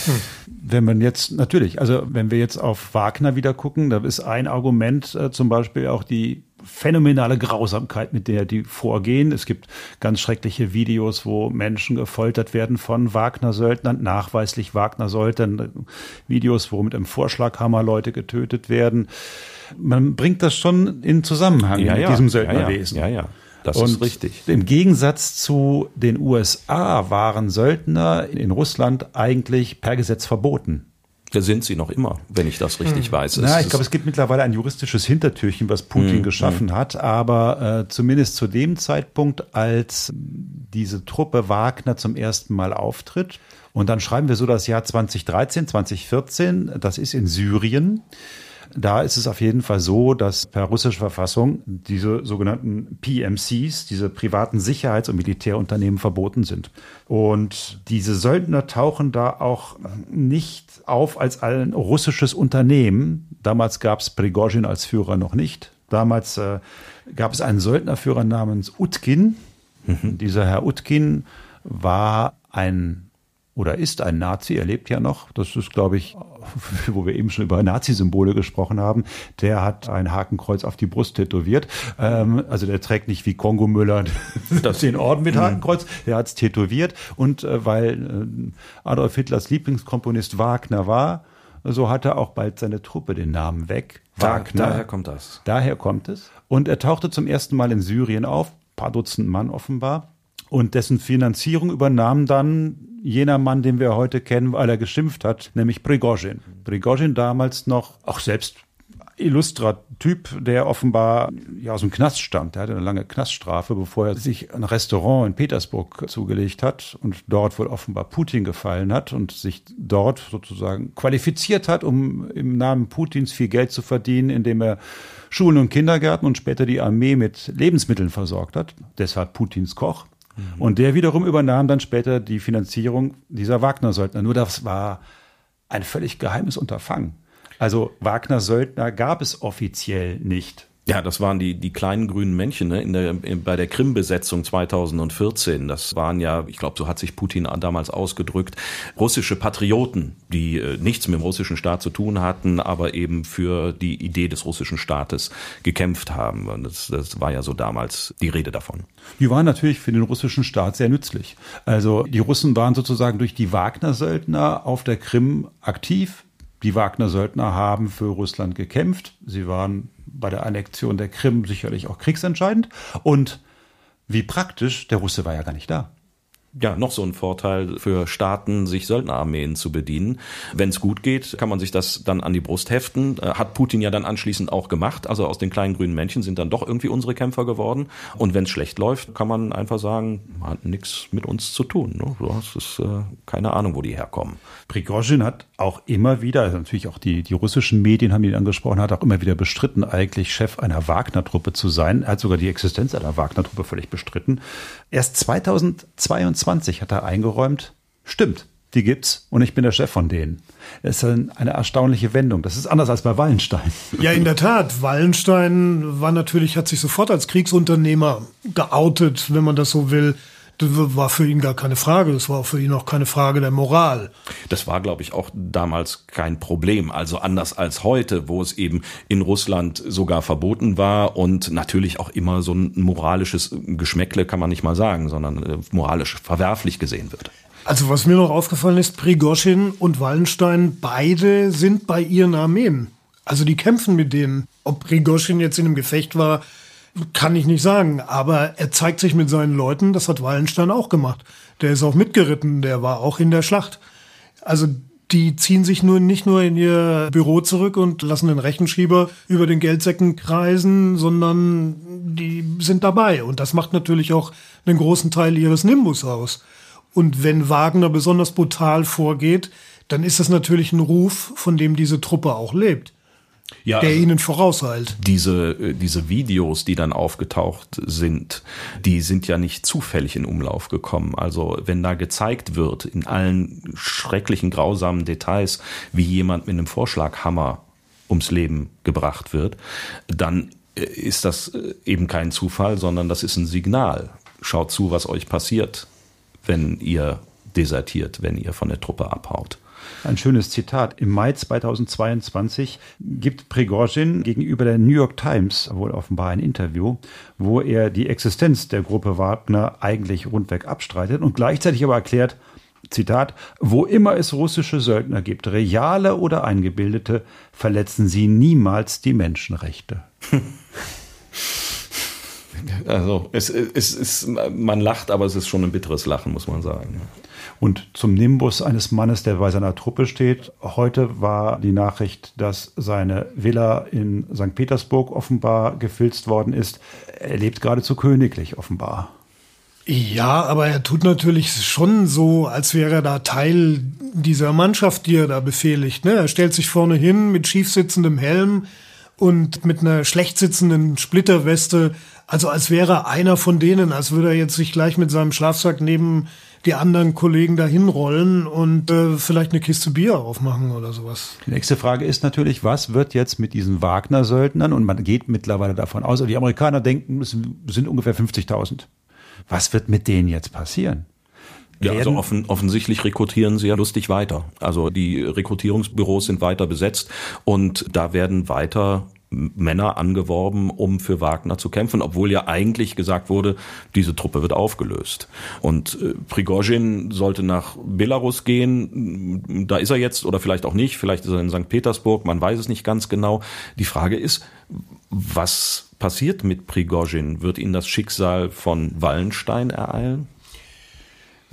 Hm. Wenn man jetzt, natürlich, also wenn wir jetzt auf Wagner wieder gucken, da ist ein Argument äh, zum Beispiel auch die phänomenale Grausamkeit, mit der die vorgehen. Es gibt ganz schreckliche Videos, wo Menschen gefoltert werden von Wagner-Söldnern, nachweislich Wagner-Söldnern, Videos, wo mit einem Vorschlaghammer Leute getötet werden man bringt das schon in Zusammenhang ja, mit ja, diesem Söldnerwesen. Ja, ja, ja. Das und ist richtig. Im Gegensatz zu den USA waren Söldner in Russland eigentlich per Gesetz verboten. Da sind sie noch immer, wenn ich das richtig hm. weiß. Na, ich glaube, es gibt mittlerweile ein juristisches Hintertürchen, was Putin hm, geschaffen hm. hat, aber äh, zumindest zu dem Zeitpunkt, als diese Truppe Wagner zum ersten Mal auftritt, und dann schreiben wir so das Jahr 2013, 2014, das ist in Syrien. Da ist es auf jeden Fall so, dass per russischer Verfassung diese sogenannten PMCs, diese privaten Sicherheits- und Militärunternehmen verboten sind. Und diese Söldner tauchen da auch nicht auf als ein russisches Unternehmen. Damals gab es Prigozhin als Führer noch nicht. Damals äh, gab es einen Söldnerführer namens Utkin. Mhm. Dieser Herr Utkin war ein oder ist ein Nazi, er lebt ja noch. Das ist, glaube ich, wo wir eben schon über Nazi-Symbole gesprochen haben. Der hat ein Hakenkreuz auf die Brust tätowiert. Ähm, also der trägt nicht wie Kongo Müller das den Orden mit mhm. Hakenkreuz. Der hat es tätowiert. Und äh, weil äh, Adolf Hitlers Lieblingskomponist Wagner war, so hat er auch bald seine Truppe den Namen weg. Wagner. Daher kommt das. Daher kommt es. Und er tauchte zum ersten Mal in Syrien auf, paar Dutzend Mann offenbar. Und dessen Finanzierung übernahm dann jener Mann, den wir heute kennen, weil er geschimpft hat, nämlich Prigozhin. Prigozhin damals noch, auch selbst illustrer Typ, der offenbar ja, aus dem Knast stammt. Der hatte eine lange Knaststrafe, bevor er sich ein Restaurant in Petersburg zugelegt hat und dort wohl offenbar Putin gefallen hat und sich dort sozusagen qualifiziert hat, um im Namen Putins viel Geld zu verdienen, indem er Schulen und Kindergärten und später die Armee mit Lebensmitteln versorgt hat. Deshalb Putins Koch. Mhm. Und der wiederum übernahm dann später die Finanzierung dieser Wagner-Söldner. Nur das war ein völlig geheimes Unterfangen. Also Wagner-Söldner gab es offiziell nicht. Ja, das waren die, die kleinen grünen Männchen ne, in der, in, bei der Krim-Besetzung 2014. Das waren ja, ich glaube, so hat sich Putin damals ausgedrückt, russische Patrioten, die äh, nichts mit dem russischen Staat zu tun hatten, aber eben für die Idee des russischen Staates gekämpft haben. Und das, das war ja so damals die Rede davon. Die waren natürlich für den russischen Staat sehr nützlich. Also die Russen waren sozusagen durch die Wagner-Söldner auf der Krim aktiv. Die Wagner-Söldner haben für Russland gekämpft. Sie waren bei der Annexion der Krim sicherlich auch kriegsentscheidend. Und wie praktisch, der Russe war ja gar nicht da ja, noch so ein Vorteil für Staaten, sich Söldnerarmeen zu bedienen. Wenn es gut geht, kann man sich das dann an die Brust heften. Äh, hat Putin ja dann anschließend auch gemacht. Also aus den kleinen grünen Männchen sind dann doch irgendwie unsere Kämpfer geworden. Und wenn es schlecht läuft, kann man einfach sagen, hat nichts mit uns zu tun. Ne? Das ist äh, keine Ahnung, wo die herkommen. Prigozhin hat auch immer wieder, also natürlich auch die, die russischen Medien haben ihn angesprochen, hat auch immer wieder bestritten, eigentlich Chef einer Wagner-Truppe zu sein. Er hat sogar die Existenz einer Wagner-Truppe völlig bestritten. Erst 2022 hat er eingeräumt, stimmt, die gibt's und ich bin der Chef von denen. Das ist eine erstaunliche Wendung. Das ist anders als bei Wallenstein. Ja, in der Tat. Wallenstein war natürlich, hat sich sofort als Kriegsunternehmer geoutet, wenn man das so will. War für ihn gar keine Frage. Das war für ihn auch keine Frage der Moral. Das war, glaube ich, auch damals kein Problem. Also anders als heute, wo es eben in Russland sogar verboten war und natürlich auch immer so ein moralisches Geschmäckle, kann man nicht mal sagen, sondern äh, moralisch verwerflich gesehen wird. Also was mir noch aufgefallen ist, Prigoschin und Wallenstein, beide sind bei ihren Armeen. Also die kämpfen mit denen. Ob Prigoschin jetzt in einem Gefecht war, kann ich nicht sagen, aber er zeigt sich mit seinen Leuten, das hat Wallenstein auch gemacht. Der ist auch mitgeritten, der war auch in der Schlacht. Also die ziehen sich nur nicht nur in ihr Büro zurück und lassen den Rechenschieber über den Geldsäcken kreisen, sondern die sind dabei. Und das macht natürlich auch einen großen Teil ihres Nimbus aus. Und wenn Wagner besonders brutal vorgeht, dann ist das natürlich ein Ruf, von dem diese Truppe auch lebt ja, der also ihnen vorauseilt. Diese, äh, diese Videos, die dann aufgetaucht sind, die sind ja nicht zufällig in Umlauf gekommen. Also wenn da gezeigt wird, in allen schrecklichen, grausamen Details, wie jemand mit einem Vorschlaghammer ums Leben gebracht wird, dann äh, ist das äh, eben kein Zufall, sondern das ist ein Signal. Schaut zu, was euch passiert, wenn ihr desertiert, wenn ihr von der Truppe abhaut. Ein schönes Zitat. Im Mai 2022 gibt Prigozhin gegenüber der New York Times wohl offenbar ein Interview, wo er die Existenz der Gruppe Wagner eigentlich rundweg abstreitet und gleichzeitig aber erklärt, Zitat, wo immer es russische Söldner gibt, reale oder eingebildete, verletzen sie niemals die Menschenrechte. Also es, es, es, man lacht, aber es ist schon ein bitteres Lachen, muss man sagen. Und zum Nimbus eines Mannes, der bei seiner Truppe steht. Heute war die Nachricht, dass seine Villa in St. Petersburg offenbar gefilzt worden ist. Er lebt geradezu königlich offenbar. Ja, aber er tut natürlich schon so, als wäre er da Teil dieser Mannschaft, die er da befehligt. Ne? Er stellt sich vorne hin mit schief sitzendem Helm und mit einer schlecht sitzenden Splitterweste. Also als wäre er einer von denen, als würde er jetzt sich gleich mit seinem Schlafsack neben die anderen Kollegen dahin rollen und äh, vielleicht eine Kiste Bier aufmachen oder sowas. Die nächste Frage ist natürlich, was wird jetzt mit diesen Wagner-Söldnern? Und man geht mittlerweile davon aus, die Amerikaner denken, es sind ungefähr 50.000. Was wird mit denen jetzt passieren? Ja, also offen, offensichtlich rekrutieren sie ja lustig weiter. Also die Rekrutierungsbüros sind weiter besetzt und da werden weiter Männer angeworben, um für Wagner zu kämpfen, obwohl ja eigentlich gesagt wurde, diese Truppe wird aufgelöst. Und äh, Prigozhin sollte nach Belarus gehen, da ist er jetzt oder vielleicht auch nicht, vielleicht ist er in St. Petersburg, man weiß es nicht ganz genau. Die Frage ist, was passiert mit Prigozhin? Wird ihn das Schicksal von Wallenstein ereilen?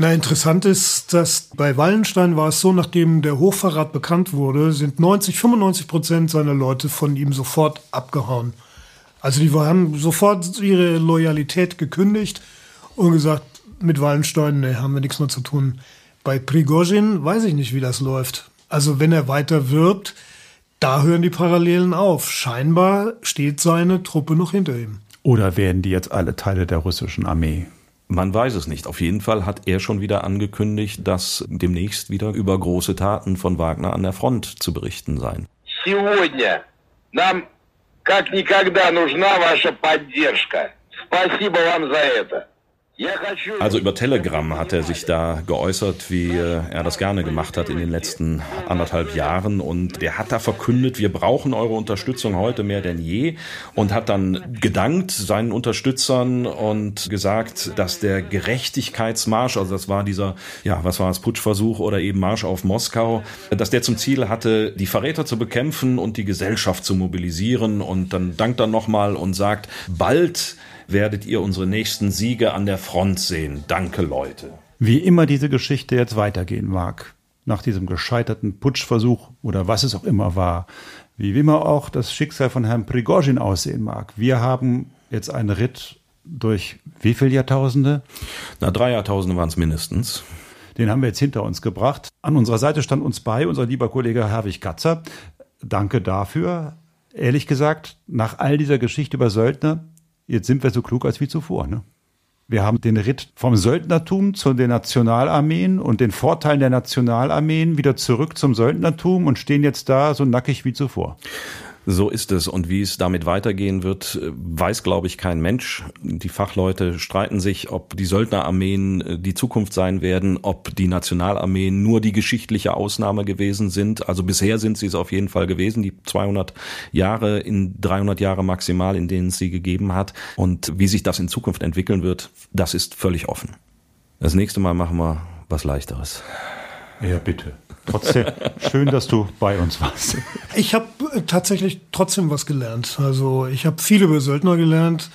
Na, interessant ist, dass bei Wallenstein war es so, nachdem der Hochverrat bekannt wurde, sind 90, 95 Prozent seiner Leute von ihm sofort abgehauen. Also die haben sofort ihre Loyalität gekündigt und gesagt, mit Wallenstein ne, haben wir nichts mehr zu tun. Bei Prigozhin weiß ich nicht, wie das läuft. Also wenn er weiter wirbt, da hören die Parallelen auf. Scheinbar steht seine Truppe noch hinter ihm. Oder werden die jetzt alle Teile der russischen Armee? Man weiß es nicht. Auf jeden Fall hat er schon wieder angekündigt, dass demnächst wieder über große Taten von Wagner an der Front zu berichten seien. Сегодня нам как никогда нужна ваша поддержка. Спасибо вам за это. Also über Telegram hat er sich da geäußert, wie er das gerne gemacht hat in den letzten anderthalb Jahren. Und der hat da verkündet, wir brauchen eure Unterstützung heute mehr denn je. Und hat dann gedankt seinen Unterstützern und gesagt, dass der Gerechtigkeitsmarsch, also das war dieser, ja, was war es, Putschversuch oder eben Marsch auf Moskau, dass der zum Ziel hatte, die Verräter zu bekämpfen und die Gesellschaft zu mobilisieren. Und dann dankt er nochmal und sagt, bald werdet ihr unsere nächsten Siege an der Front sehen. Danke, Leute. Wie immer diese Geschichte jetzt weitergehen mag, nach diesem gescheiterten Putschversuch oder was es auch immer war, wie immer auch das Schicksal von Herrn Prigozhin aussehen mag. Wir haben jetzt einen Ritt durch wie viele Jahrtausende? Na, drei Jahrtausende waren es mindestens. Den haben wir jetzt hinter uns gebracht. An unserer Seite stand uns bei unser lieber Kollege Herwig Katzer. Danke dafür. Ehrlich gesagt, nach all dieser Geschichte über Söldner jetzt sind wir so klug als wie zuvor. Ne? Wir haben den Ritt vom Söldnertum zu den Nationalarmeen und den Vorteilen der Nationalarmeen wieder zurück zum Söldnertum und stehen jetzt da so nackig wie zuvor. So ist es. Und wie es damit weitergehen wird, weiß, glaube ich, kein Mensch. Die Fachleute streiten sich, ob die Söldnerarmeen äh, die Zukunft sein werden, ob die Nationalarmeen nur die geschichtliche Ausnahme gewesen sind. Also bisher sind sie es auf jeden Fall gewesen, die 200 Jahre in 300 Jahre maximal, in denen es sie gegeben hat. Und wie sich das in Zukunft entwickeln wird, das ist völlig offen. Das nächste Mal machen wir was leichteres. Ja, bitte. Trotzdem schön, dass du bei uns warst. Ich habe äh, tatsächlich trotzdem was gelernt. Also ich habe viel über Söldner gelernt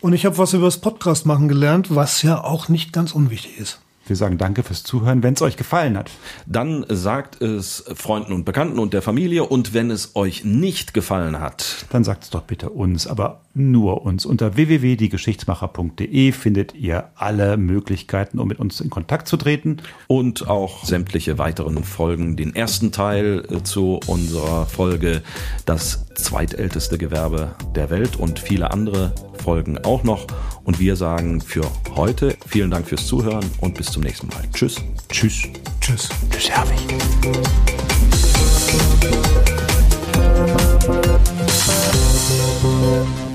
und ich habe was über das Podcast machen gelernt, was ja auch nicht ganz unwichtig ist. Wir sagen danke fürs Zuhören, wenn es euch gefallen hat. Dann sagt es Freunden und Bekannten und der Familie und wenn es euch nicht gefallen hat, dann sagt es doch bitte uns, aber nur uns. Unter www.diegeschichtsmacher.de findet ihr alle Möglichkeiten, um mit uns in Kontakt zu treten. Und auch sämtliche weiteren Folgen. Den ersten Teil äh, zu unserer Folge Das zweitälteste Gewerbe der Welt und viele andere Folgen auch noch. Und wir sagen für heute vielen Dank fürs Zuhören und bis zum nächsten Mal. Tschüss. Tschüss. Tschüss. Tschüss, Herwig. Thank